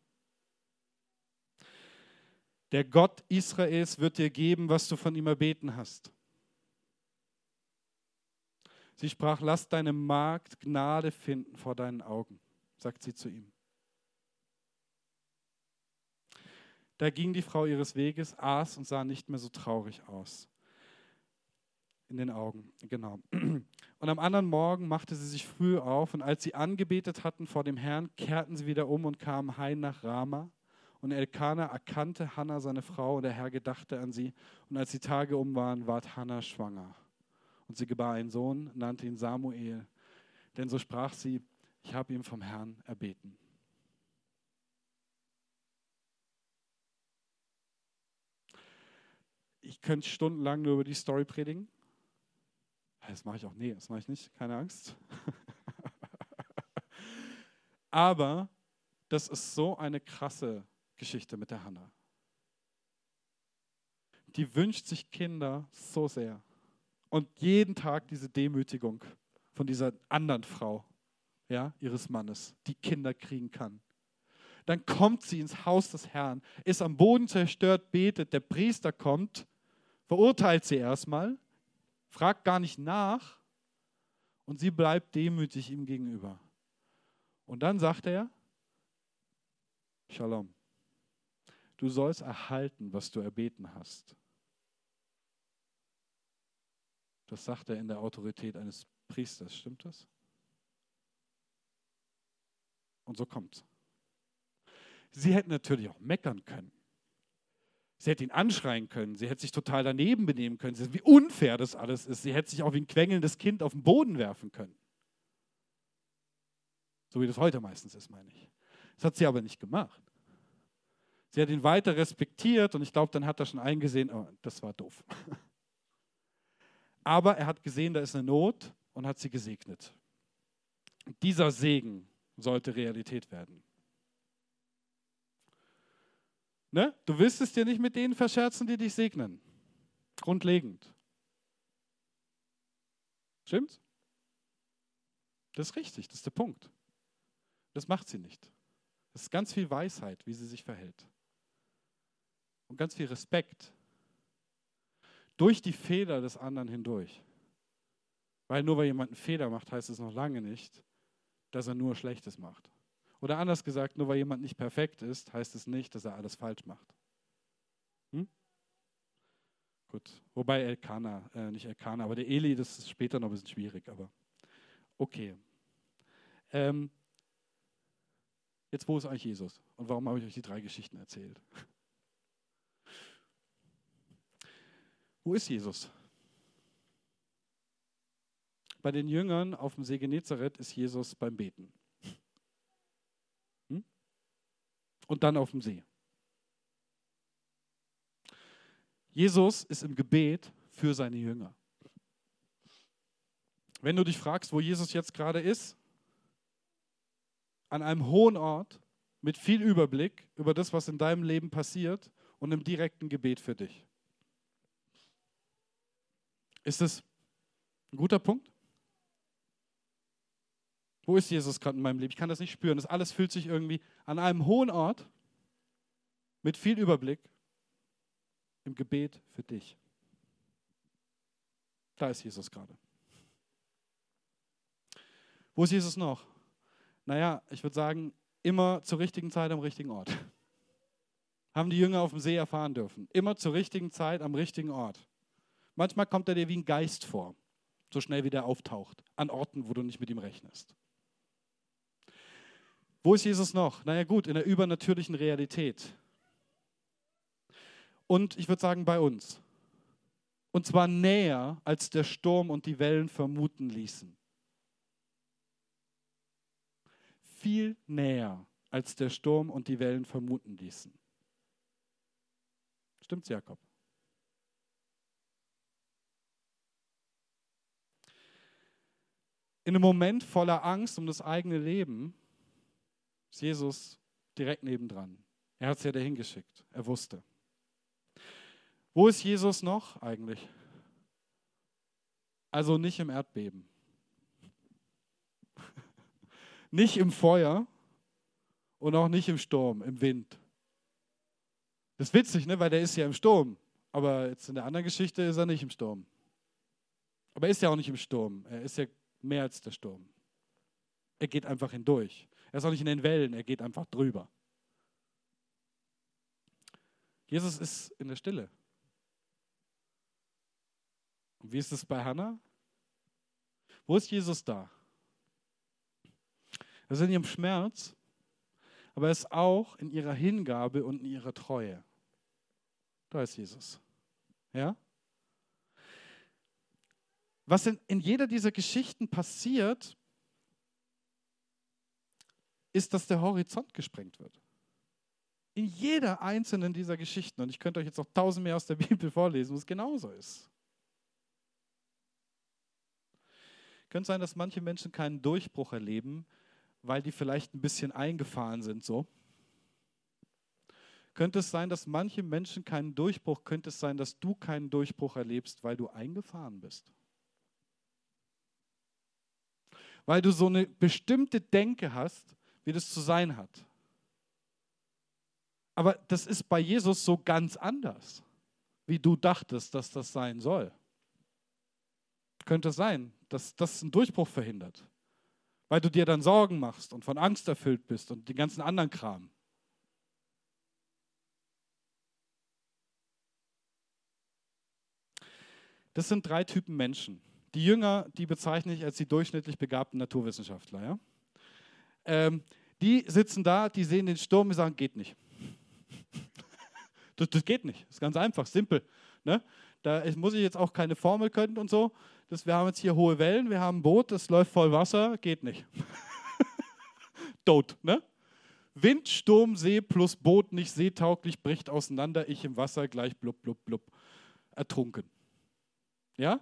Der Gott Israels wird dir geben, was du von ihm erbeten hast. Sie sprach, lass deine Magd Gnade finden vor deinen Augen, sagt sie zu ihm. Da ging die Frau ihres Weges, aß und sah nicht mehr so traurig aus in den Augen. Genau. Und am anderen Morgen machte sie sich früh auf und als sie angebetet hatten vor dem Herrn, kehrten sie wieder um und kamen heim nach Rama Und Elkanah erkannte Hannah, seine Frau, und der Herr gedachte an sie. Und als die Tage um waren, ward Hannah schwanger. Und sie gebar einen Sohn, nannte ihn Samuel. Denn so sprach sie, ich habe ihm vom Herrn erbeten. Ich könnte stundenlang nur über die Story predigen. Das mache ich auch. Nee, das mache ich nicht. Keine Angst. Aber das ist so eine krasse Geschichte mit der Hanna. Die wünscht sich Kinder so sehr. Und jeden Tag diese Demütigung von dieser anderen Frau, ja, ihres Mannes, die Kinder kriegen kann. Dann kommt sie ins Haus des Herrn, ist am Boden zerstört, betet, der Priester kommt, verurteilt sie erstmal, fragt gar nicht nach und sie bleibt demütig ihm gegenüber. Und dann sagt er, Shalom, du sollst erhalten, was du erbeten hast. Das sagt er in der Autorität eines Priesters, stimmt das? Und so kommt's. Sie hätten natürlich auch meckern können. Sie hätte ihn anschreien können. Sie hätte sich total daneben benehmen können. Wie unfair das alles ist. Sie hätte sich auch wie ein quengelndes Kind auf den Boden werfen können. So wie das heute meistens ist, meine ich. Das hat sie aber nicht gemacht. Sie hat ihn weiter respektiert und ich glaube, dann hat er schon eingesehen, oh, das war doof. Aber er hat gesehen, da ist eine Not und hat sie gesegnet. Dieser Segen sollte Realität werden. Ne? Du willst es dir nicht mit denen verscherzen, die dich segnen. Grundlegend. Stimmt's? Das ist richtig, das ist der Punkt. Das macht sie nicht. Das ist ganz viel Weisheit, wie sie sich verhält. Und ganz viel Respekt. Durch die Fehler des anderen hindurch. Weil nur weil jemand einen Fehler macht, heißt es noch lange nicht, dass er nur Schlechtes macht. Oder anders gesagt, nur weil jemand nicht perfekt ist, heißt es nicht, dass er alles falsch macht. Hm? Gut, wobei Elkana, äh, nicht Elkana, aber der Eli, das ist später noch ein bisschen schwierig, aber okay. Ähm, jetzt, wo ist eigentlich Jesus? Und warum habe ich euch die drei Geschichten erzählt? Wo ist Jesus? Bei den Jüngern auf dem See Genezareth ist Jesus beim Beten. Und dann auf dem See. Jesus ist im Gebet für seine Jünger. Wenn du dich fragst, wo Jesus jetzt gerade ist, an einem hohen Ort mit viel Überblick über das, was in deinem Leben passiert und im direkten Gebet für dich. Ist das ein guter Punkt? Wo ist Jesus gerade in meinem Leben? Ich kann das nicht spüren. Das alles fühlt sich irgendwie an einem hohen Ort mit viel Überblick im Gebet für dich. Da ist Jesus gerade. Wo ist Jesus noch? Naja, ich würde sagen, immer zur richtigen Zeit am richtigen Ort. Haben die Jünger auf dem See erfahren dürfen. Immer zur richtigen Zeit am richtigen Ort. Manchmal kommt er dir wie ein Geist vor, so schnell wie der auftaucht, an Orten, wo du nicht mit ihm rechnest. Wo ist Jesus noch? Naja gut, in der übernatürlichen Realität. Und ich würde sagen bei uns. Und zwar näher, als der Sturm und die Wellen vermuten ließen. Viel näher, als der Sturm und die Wellen vermuten ließen. Stimmt's, Jakob? In einem Moment voller Angst um das eigene Leben ist Jesus direkt nebendran. Er hat es ja dahin geschickt. Er wusste. Wo ist Jesus noch eigentlich? Also nicht im Erdbeben. nicht im Feuer und auch nicht im Sturm, im Wind. Das ist witzig, ne? weil der ist ja im Sturm. Aber jetzt in der anderen Geschichte ist er nicht im Sturm. Aber er ist ja auch nicht im Sturm. Er ist ja mehr als der Sturm. Er geht einfach hindurch. Er ist auch nicht in den Wellen, er geht einfach drüber. Jesus ist in der Stille. Und wie ist es bei Hannah? Wo ist Jesus da? Er ist in ihrem Schmerz, aber er ist auch in ihrer Hingabe und in ihrer Treue. Da ist Jesus. Ja? Was in, in jeder dieser Geschichten passiert, ist, dass der Horizont gesprengt wird. In jeder einzelnen dieser Geschichten, und ich könnte euch jetzt noch tausend mehr aus der Bibel vorlesen, wo es genauso ist. Könnte sein, dass manche Menschen keinen Durchbruch erleben, weil die vielleicht ein bisschen eingefahren sind so. Könnte es sein, dass manche Menschen keinen Durchbruch, könnte es sein, dass du keinen Durchbruch erlebst, weil du eingefahren bist. Weil du so eine bestimmte Denke hast, wie das zu sein hat. Aber das ist bei Jesus so ganz anders, wie du dachtest, dass das sein soll. Könnte sein, dass das einen Durchbruch verhindert, weil du dir dann Sorgen machst und von Angst erfüllt bist und den ganzen anderen Kram. Das sind drei Typen Menschen. Die Jünger, die bezeichne ich als die durchschnittlich begabten Naturwissenschaftler. Ja? Ähm, die sitzen da, die sehen den Sturm und sagen, geht nicht. Das, das geht nicht. Das ist ganz einfach, simpel. Ne? Da muss ich jetzt auch keine Formel können und so. Das, wir haben jetzt hier hohe Wellen, wir haben ein Boot, das läuft voll Wasser, geht nicht. Tot, ne? Wind, Sturm, See plus Boot nicht seetauglich, bricht auseinander, ich im Wasser gleich blub, blub, blub. Ertrunken. Ja?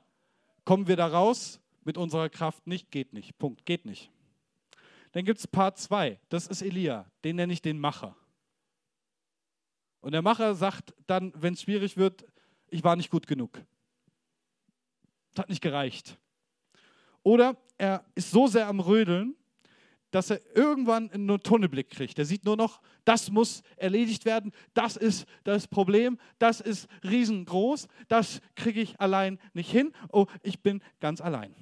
Kommen wir da raus? Mit unserer Kraft nicht, geht nicht. Punkt, geht nicht. Dann gibt es Part 2, das ist Elia, den nenne ich den Macher. Und der Macher sagt dann, wenn es schwierig wird, ich war nicht gut genug. Das hat nicht gereicht. Oder er ist so sehr am Rödeln, dass er irgendwann einen Tunnelblick kriegt. Er sieht nur noch, das muss erledigt werden, das ist das Problem, das ist riesengroß, das kriege ich allein nicht hin. Oh, ich bin ganz allein.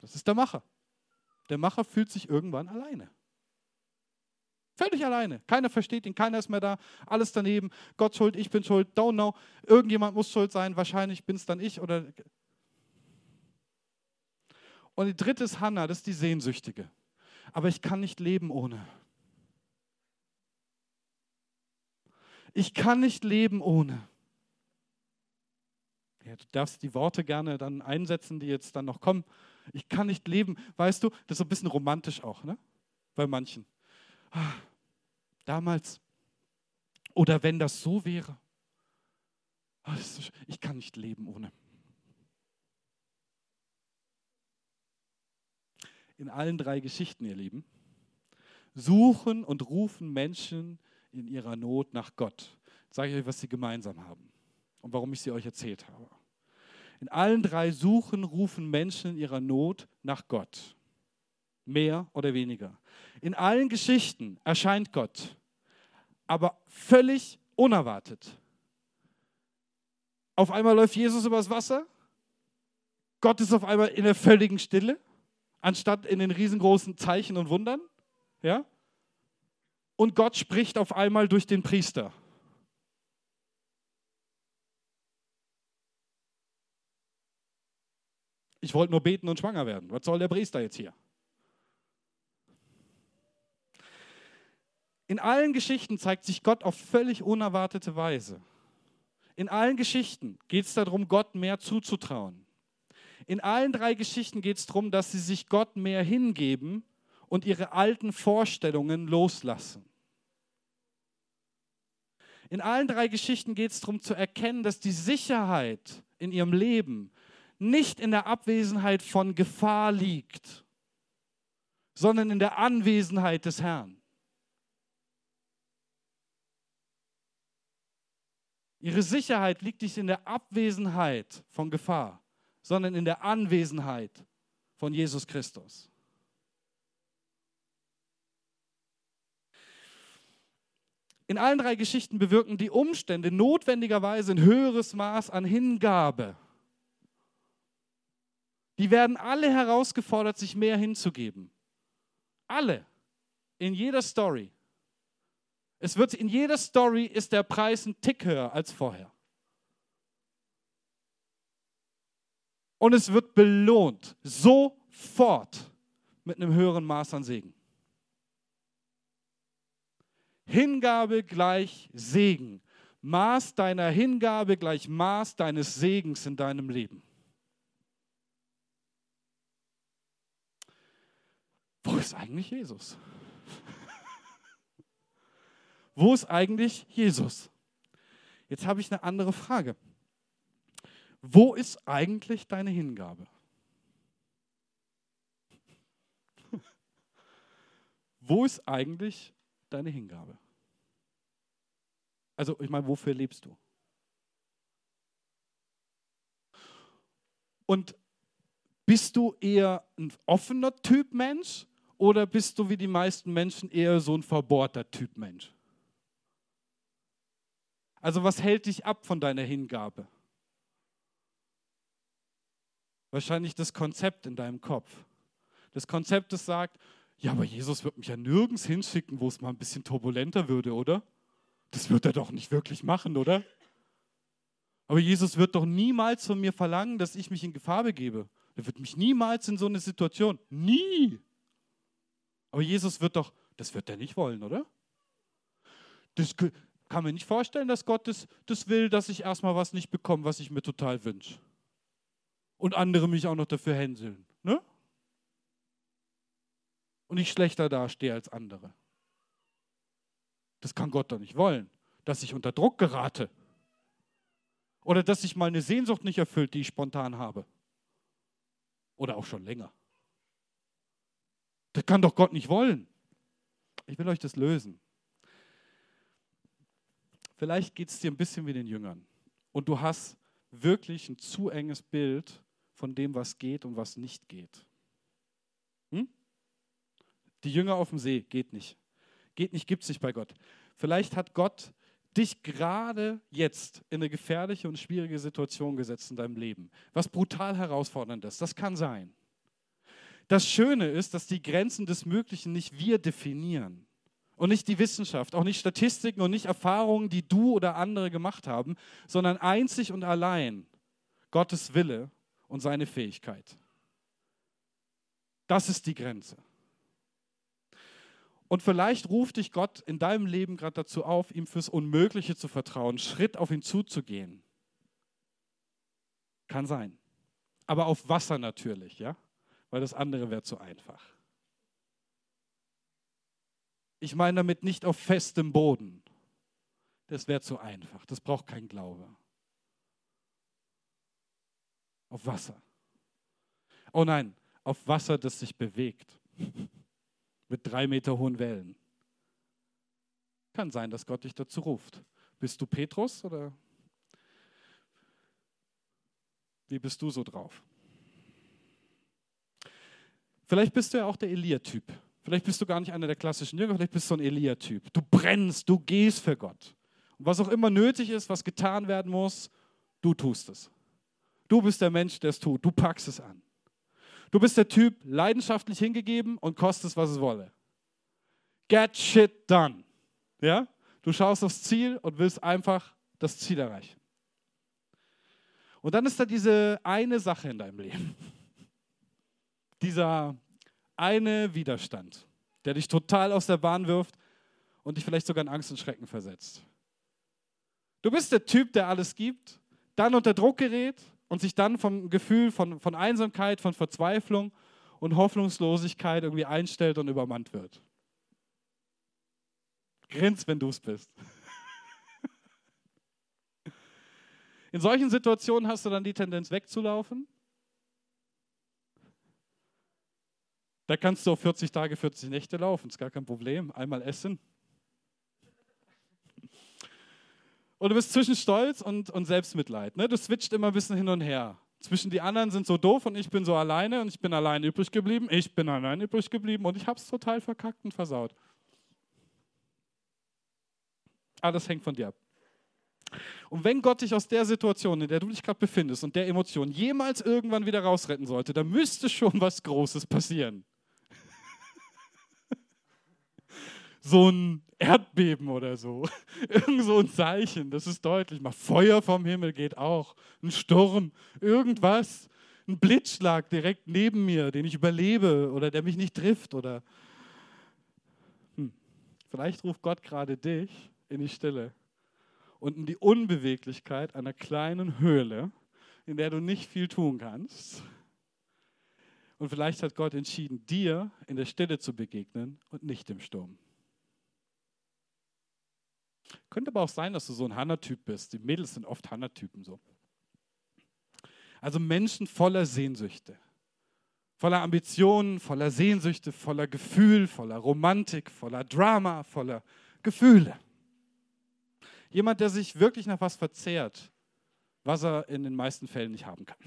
Das ist der Macher. Der Macher fühlt sich irgendwann alleine. Völlig alleine. Keiner versteht ihn, keiner ist mehr da. Alles daneben. Gott schuld, ich bin schuld. Don't know. Irgendjemand muss schuld sein. Wahrscheinlich bin es dann ich oder. Und die dritte ist Hannah, das ist die Sehnsüchtige. Aber ich kann nicht leben ohne. Ich kann nicht leben ohne. Ja, du darfst die Worte gerne dann einsetzen, die jetzt dann noch kommen. Ich kann nicht leben, weißt du, das ist ein bisschen romantisch auch, ne? Bei manchen. Ah, damals. Oder wenn das so wäre. Ah, ich kann nicht leben ohne. In allen drei Geschichten, ihr Lieben, suchen und rufen Menschen in ihrer Not nach Gott. Sage ich euch, was sie gemeinsam haben und warum ich sie euch erzählt habe. In allen drei Suchen rufen Menschen in ihrer Not nach Gott. Mehr oder weniger. In allen Geschichten erscheint Gott, aber völlig unerwartet. Auf einmal läuft Jesus übers Wasser. Gott ist auf einmal in der völligen Stille, anstatt in den riesengroßen Zeichen und Wundern. Ja? Und Gott spricht auf einmal durch den Priester. Ich wollte nur beten und schwanger werden. Was soll der Priester jetzt hier? In allen Geschichten zeigt sich Gott auf völlig unerwartete Weise. In allen Geschichten geht es darum, Gott mehr zuzutrauen. In allen drei Geschichten geht es darum, dass sie sich Gott mehr hingeben und ihre alten Vorstellungen loslassen. In allen drei Geschichten geht es darum zu erkennen, dass die Sicherheit in ihrem Leben nicht in der Abwesenheit von Gefahr liegt, sondern in der Anwesenheit des Herrn. Ihre Sicherheit liegt nicht in der Abwesenheit von Gefahr, sondern in der Anwesenheit von Jesus Christus. In allen drei Geschichten bewirken die Umstände notwendigerweise ein höheres Maß an Hingabe die werden alle herausgefordert, sich mehr hinzugeben. Alle. In jeder Story. Es wird in jeder Story ist der Preis ein Tick höher als vorher. Und es wird belohnt, sofort mit einem höheren Maß an Segen. Hingabe gleich Segen. Maß deiner Hingabe gleich Maß deines Segens in deinem Leben. Wo ist eigentlich Jesus? Wo ist eigentlich Jesus? Jetzt habe ich eine andere Frage. Wo ist eigentlich deine Hingabe? Wo ist eigentlich deine Hingabe? Also ich meine, wofür lebst du? Und bist du eher ein offener Typ Mensch oder bist du wie die meisten Menschen eher so ein verbohrter Typ Mensch? Also was hält dich ab von deiner Hingabe? Wahrscheinlich das Konzept in deinem Kopf. Das Konzept, das sagt, ja, aber Jesus wird mich ja nirgends hinschicken, wo es mal ein bisschen turbulenter würde, oder? Das wird er doch nicht wirklich machen, oder? Aber Jesus wird doch niemals von mir verlangen, dass ich mich in Gefahr begebe. Er wird mich niemals in so eine Situation. Nie. Aber Jesus wird doch, das wird er nicht wollen, oder? Das kann mir nicht vorstellen, dass Gott das, das will, dass ich erstmal was nicht bekomme, was ich mir total wünsche. Und andere mich auch noch dafür hänseln. Ne? Und ich schlechter dastehe als andere. Das kann Gott doch nicht wollen, dass ich unter Druck gerate. Oder dass sich mal eine Sehnsucht nicht erfüllt, die ich spontan habe. Oder auch schon länger. Das kann doch Gott nicht wollen. Ich will euch das lösen. Vielleicht geht es dir ein bisschen wie den Jüngern. Und du hast wirklich ein zu enges Bild von dem, was geht und was nicht geht. Hm? Die Jünger auf dem See geht nicht. Geht nicht, gibt es nicht bei Gott. Vielleicht hat Gott dich gerade jetzt in eine gefährliche und schwierige Situation gesetzt in deinem Leben. Was brutal herausfordernd ist. Das kann sein. Das Schöne ist, dass die Grenzen des Möglichen nicht wir definieren und nicht die Wissenschaft, auch nicht Statistiken und nicht Erfahrungen, die du oder andere gemacht haben, sondern einzig und allein Gottes Wille und seine Fähigkeit. Das ist die Grenze. Und vielleicht ruft dich Gott in deinem Leben gerade dazu auf, ihm fürs Unmögliche zu vertrauen, Schritt auf ihn zuzugehen. Kann sein. Aber auf Wasser natürlich, ja? Weil das andere wäre zu einfach. Ich meine damit nicht auf festem Boden. Das wäre zu einfach. Das braucht kein Glaube. Auf Wasser. Oh nein, auf Wasser, das sich bewegt mit drei Meter hohen Wellen. Kann sein, dass Gott dich dazu ruft. Bist du Petrus oder wie bist du so drauf? Vielleicht bist du ja auch der Elia-Typ. Vielleicht bist du gar nicht einer der klassischen Jünger, vielleicht bist du ein Elia-Typ. Du brennst, du gehst für Gott. Und was auch immer nötig ist, was getan werden muss, du tust es. Du bist der Mensch, der es tut. Du packst es an. Du bist der Typ, leidenschaftlich hingegeben und kostet es, was es wolle. Get shit done. Ja? Du schaust aufs Ziel und willst einfach das Ziel erreichen. Und dann ist da diese eine Sache in deinem Leben. Dieser eine Widerstand, der dich total aus der Bahn wirft und dich vielleicht sogar in Angst und Schrecken versetzt. Du bist der Typ, der alles gibt, dann unter Druck gerät und sich dann vom Gefühl von, von Einsamkeit, von Verzweiflung und Hoffnungslosigkeit irgendwie einstellt und übermannt wird. Grins, wenn du es bist. In solchen Situationen hast du dann die Tendenz wegzulaufen. Da kannst du auf 40 Tage, 40 Nächte laufen, ist gar kein Problem. Einmal essen, Und du bist zwischen Stolz und, und Selbstmitleid. Ne? Du switcht immer ein bisschen hin und her. Zwischen die anderen sind so doof und ich bin so alleine und ich bin allein übrig geblieben. Ich bin allein übrig geblieben und ich habe es total verkackt und versaut. Alles hängt von dir ab. Und wenn Gott dich aus der Situation, in der du dich gerade befindest und der Emotion jemals irgendwann wieder rausretten sollte, dann müsste schon was Großes passieren. So ein Erdbeben oder so. Irgend so ein Zeichen, das ist deutlich. Mal Feuer vom Himmel geht auch. Ein Sturm, irgendwas. Ein Blitzschlag direkt neben mir, den ich überlebe oder der mich nicht trifft oder hm, Vielleicht ruft Gott gerade dich in die Stille und in die Unbeweglichkeit einer kleinen Höhle, in der du nicht viel tun kannst. Und vielleicht hat Gott entschieden, dir in der Stille zu begegnen und nicht im Sturm. Könnte aber auch sein, dass du so ein Hanna-Typ bist. Die Mädels sind oft Hanna-Typen so. Also Menschen voller Sehnsüchte, voller Ambitionen, voller Sehnsüchte, voller Gefühl, voller Romantik, voller Drama, voller Gefühle. Jemand, der sich wirklich nach was verzehrt, was er in den meisten Fällen nicht haben kann.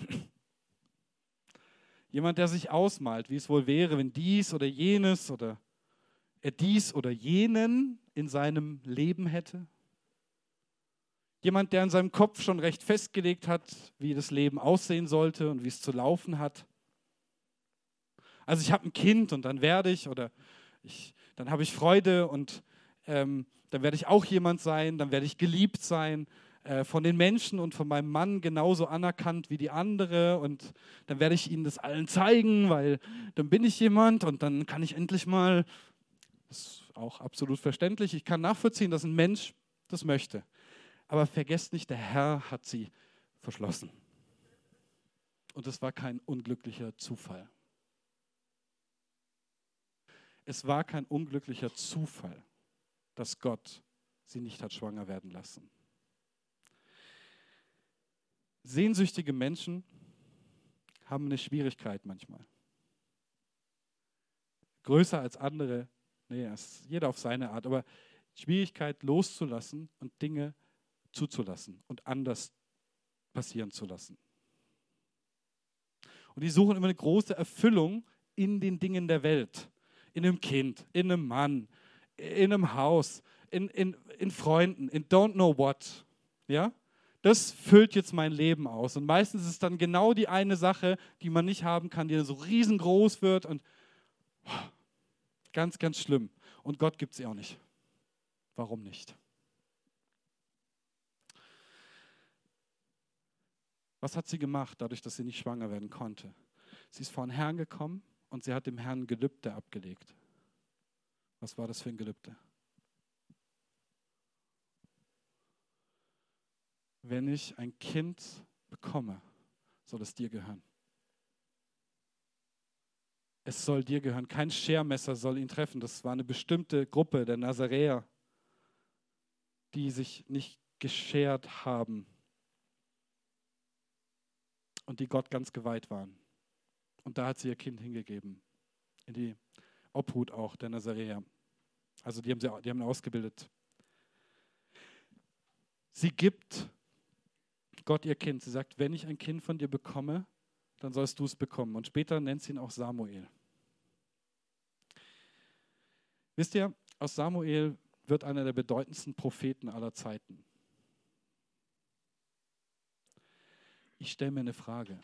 Jemand, der sich ausmalt, wie es wohl wäre, wenn dies oder jenes oder er dies oder jenen in seinem Leben hätte. Jemand, der in seinem Kopf schon recht festgelegt hat, wie das Leben aussehen sollte und wie es zu laufen hat. Also ich habe ein Kind und dann werde ich oder ich, dann habe ich Freude und ähm, dann werde ich auch jemand sein, dann werde ich geliebt sein äh, von den Menschen und von meinem Mann genauso anerkannt wie die andere und dann werde ich ihnen das allen zeigen, weil dann bin ich jemand und dann kann ich endlich mal, das ist auch absolut verständlich, ich kann nachvollziehen, dass ein Mensch das möchte. Aber vergesst nicht, der Herr hat sie verschlossen. Und es war kein unglücklicher Zufall. Es war kein unglücklicher Zufall, dass Gott sie nicht hat schwanger werden lassen. Sehnsüchtige Menschen haben eine Schwierigkeit manchmal. Größer als andere, nee, jeder auf seine Art, aber Schwierigkeit loszulassen und Dinge zuzulassen und anders passieren zu lassen. Und die suchen immer eine große Erfüllung in den Dingen der Welt. In einem Kind, in einem Mann, in einem Haus, in, in, in Freunden, in don't know what. Ja? Das füllt jetzt mein Leben aus. Und meistens ist es dann genau die eine Sache, die man nicht haben kann, die so riesengroß wird und ganz, ganz schlimm. Und Gott gibt sie auch nicht. Warum nicht? Was hat sie gemacht, dadurch, dass sie nicht schwanger werden konnte? Sie ist vor den Herrn gekommen und sie hat dem Herrn Gelübde abgelegt. Was war das für ein Gelübde? Wenn ich ein Kind bekomme, soll es dir gehören. Es soll dir gehören. Kein Schermesser soll ihn treffen. Das war eine bestimmte Gruppe der Nazaräer, die sich nicht geschert haben und die Gott ganz geweiht waren. Und da hat sie ihr Kind hingegeben, in die Obhut auch der Nazaräer. Also die haben sie die haben ausgebildet. Sie gibt Gott ihr Kind. Sie sagt, wenn ich ein Kind von dir bekomme, dann sollst du es bekommen. Und später nennt sie ihn auch Samuel. Wisst ihr, aus Samuel wird einer der bedeutendsten Propheten aller Zeiten. Ich stelle mir eine Frage.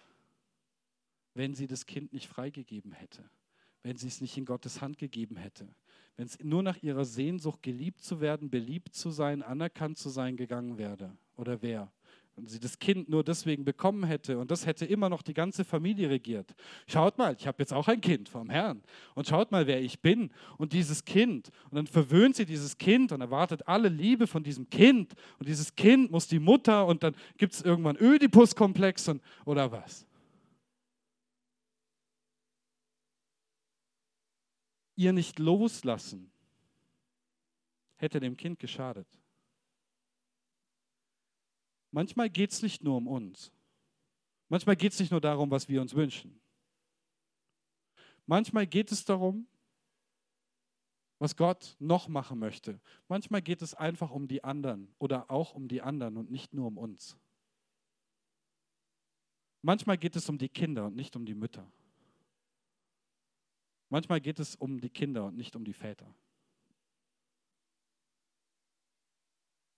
Wenn sie das Kind nicht freigegeben hätte, wenn sie es nicht in Gottes Hand gegeben hätte, wenn es nur nach ihrer Sehnsucht geliebt zu werden, beliebt zu sein, anerkannt zu sein gegangen wäre oder wäre, und sie das Kind nur deswegen bekommen hätte und das hätte immer noch die ganze Familie regiert. Schaut mal, ich habe jetzt auch ein Kind vom Herrn und schaut mal, wer ich bin und dieses Kind. Und dann verwöhnt sie dieses Kind und erwartet alle Liebe von diesem Kind und dieses Kind muss die Mutter und dann gibt es irgendwann Ödipus-Komplex oder was. Ihr nicht loslassen hätte dem Kind geschadet. Manchmal geht es nicht nur um uns. Manchmal geht es nicht nur darum, was wir uns wünschen. Manchmal geht es darum, was Gott noch machen möchte. Manchmal geht es einfach um die anderen oder auch um die anderen und nicht nur um uns. Manchmal geht es um die Kinder und nicht um die Mütter. Manchmal geht es um die Kinder und nicht um die Väter.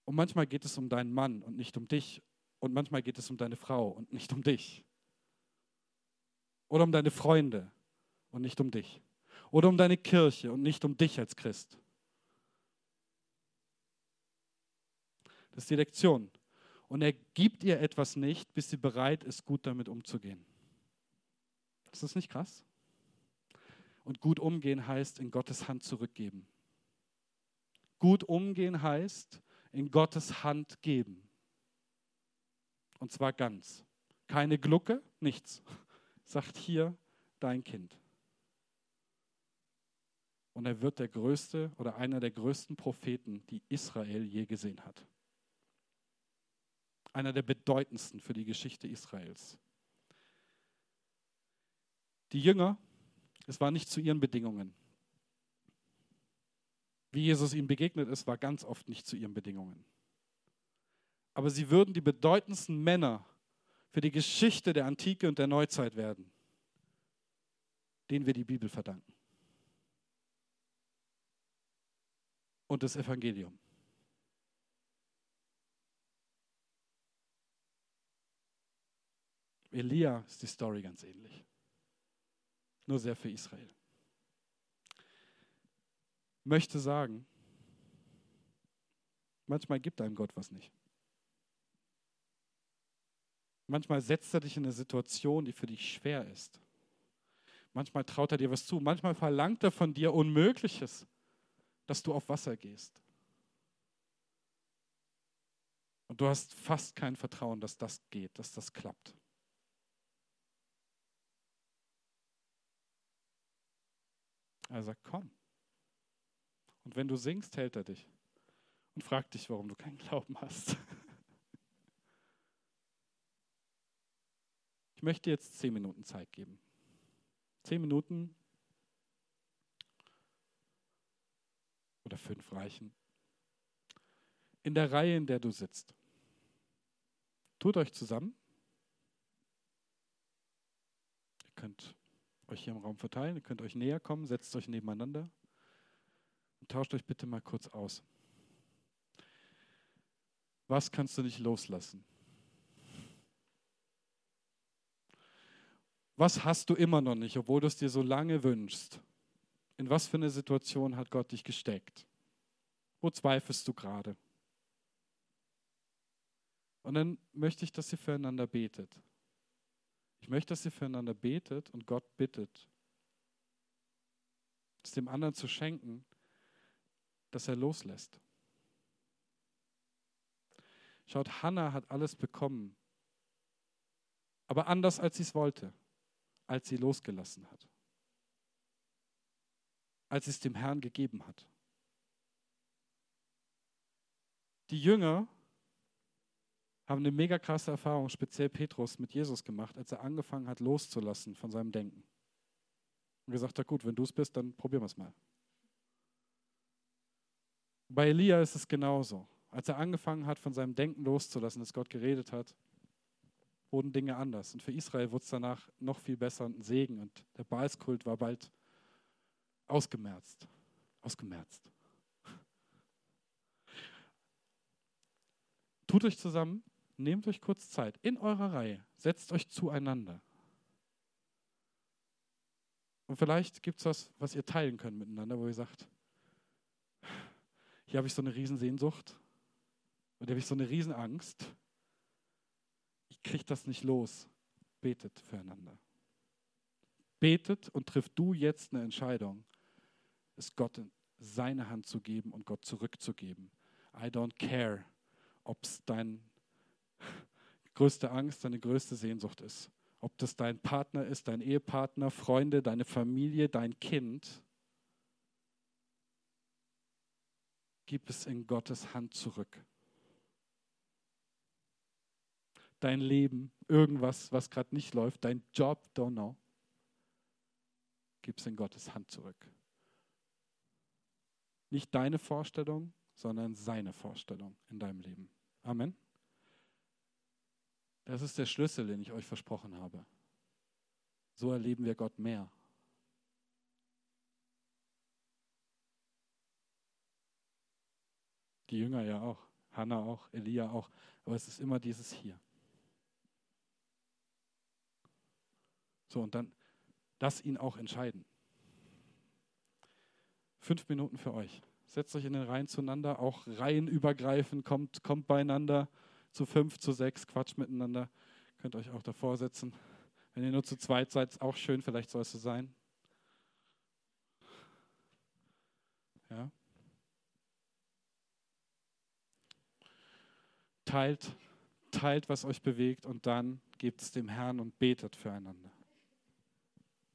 Und manchmal geht es um deinen Mann und nicht um dich. Und manchmal geht es um deine Frau und nicht um dich. Oder um deine Freunde und nicht um dich. Oder um deine Kirche und nicht um dich als Christ. Das ist die Lektion. Und er gibt ihr etwas nicht, bis sie bereit ist, gut damit umzugehen. Ist das nicht krass? Und gut umgehen heißt in Gottes Hand zurückgeben. gut umgehen heißt, in Gottes Hand geben. Und zwar ganz. Keine Glucke, nichts. Sagt hier dein Kind. Und er wird der größte oder einer der größten Propheten, die Israel je gesehen hat. Einer der bedeutendsten für die Geschichte Israels. Die Jünger, es war nicht zu ihren Bedingungen. Wie Jesus ihnen begegnet ist, war ganz oft nicht zu ihren Bedingungen. Aber sie würden die bedeutendsten Männer für die Geschichte der Antike und der Neuzeit werden, denen wir die Bibel verdanken. Und das Evangelium. Elia ist die Story ganz ähnlich. Nur sehr für Israel. Möchte sagen, manchmal gibt einem Gott was nicht. Manchmal setzt er dich in eine Situation, die für dich schwer ist. Manchmal traut er dir was zu. Manchmal verlangt er von dir Unmögliches, dass du auf Wasser gehst. Und du hast fast kein Vertrauen, dass das geht, dass das klappt. Er sagt, komm. Und wenn du singst, hält er dich und fragt dich, warum du keinen Glauben hast. Ich möchte jetzt zehn Minuten Zeit geben. Zehn Minuten oder fünf reichen. In der Reihe, in der du sitzt. Tut euch zusammen. Ihr könnt euch hier im Raum verteilen, ihr könnt euch näher kommen, setzt euch nebeneinander tauscht euch bitte mal kurz aus. Was kannst du nicht loslassen? Was hast du immer noch nicht, obwohl du es dir so lange wünschst? In was für eine Situation hat Gott dich gesteckt? Wo zweifelst du gerade? Und dann möchte ich, dass ihr füreinander betet. Ich möchte, dass ihr füreinander betet und Gott bittet, es dem anderen zu schenken, dass er loslässt. Schaut, Hannah hat alles bekommen, aber anders als sie es wollte als sie losgelassen hat. Als sie es dem Herrn gegeben hat. Die Jünger haben eine mega krasse Erfahrung, speziell Petrus, mit Jesus gemacht, als er angefangen hat, loszulassen von seinem Denken. Und gesagt hat, gut, wenn du es bist, dann probieren wir es mal. Bei Elia ist es genauso. Als er angefangen hat, von seinem Denken loszulassen, dass Gott geredet hat, wurden Dinge anders. Und für Israel wurde es danach noch viel besser und ein Segen. Und der Baalskult war bald ausgemerzt. Ausgemerzt. Tut euch zusammen, nehmt euch kurz Zeit in eurer Reihe, setzt euch zueinander. Und vielleicht gibt es was, was ihr teilen könnt miteinander, wo ihr sagt, hier habe ich so eine Riesensehnsucht und hier habe ich so eine Riesenangst ich kriege das nicht los. Betet füreinander. Betet und trifft du jetzt eine Entscheidung, es Gott in seine Hand zu geben und Gott zurückzugeben. I don't care, ob es deine größte Angst, deine größte Sehnsucht ist. Ob das dein Partner ist, dein Ehepartner, Freunde, deine Familie, dein Kind. Gib es in Gottes Hand zurück dein Leben, irgendwas, was gerade nicht läuft, dein Job, don't know, gib es in Gottes Hand zurück. Nicht deine Vorstellung, sondern seine Vorstellung in deinem Leben. Amen. Das ist der Schlüssel, den ich euch versprochen habe. So erleben wir Gott mehr. Die Jünger ja auch, Hannah auch, Elia auch, aber es ist immer dieses hier. So, und dann das ihn auch entscheiden. Fünf Minuten für euch. Setzt euch in den Reihen zueinander, auch reihenübergreifend, kommt, kommt beieinander zu fünf, zu sechs, quatscht miteinander. Könnt euch auch davor setzen. Wenn ihr nur zu zweit seid, ist auch schön, vielleicht soll es so sein. Ja. Teilt, teilt, was euch bewegt und dann gebt es dem Herrn und betet füreinander.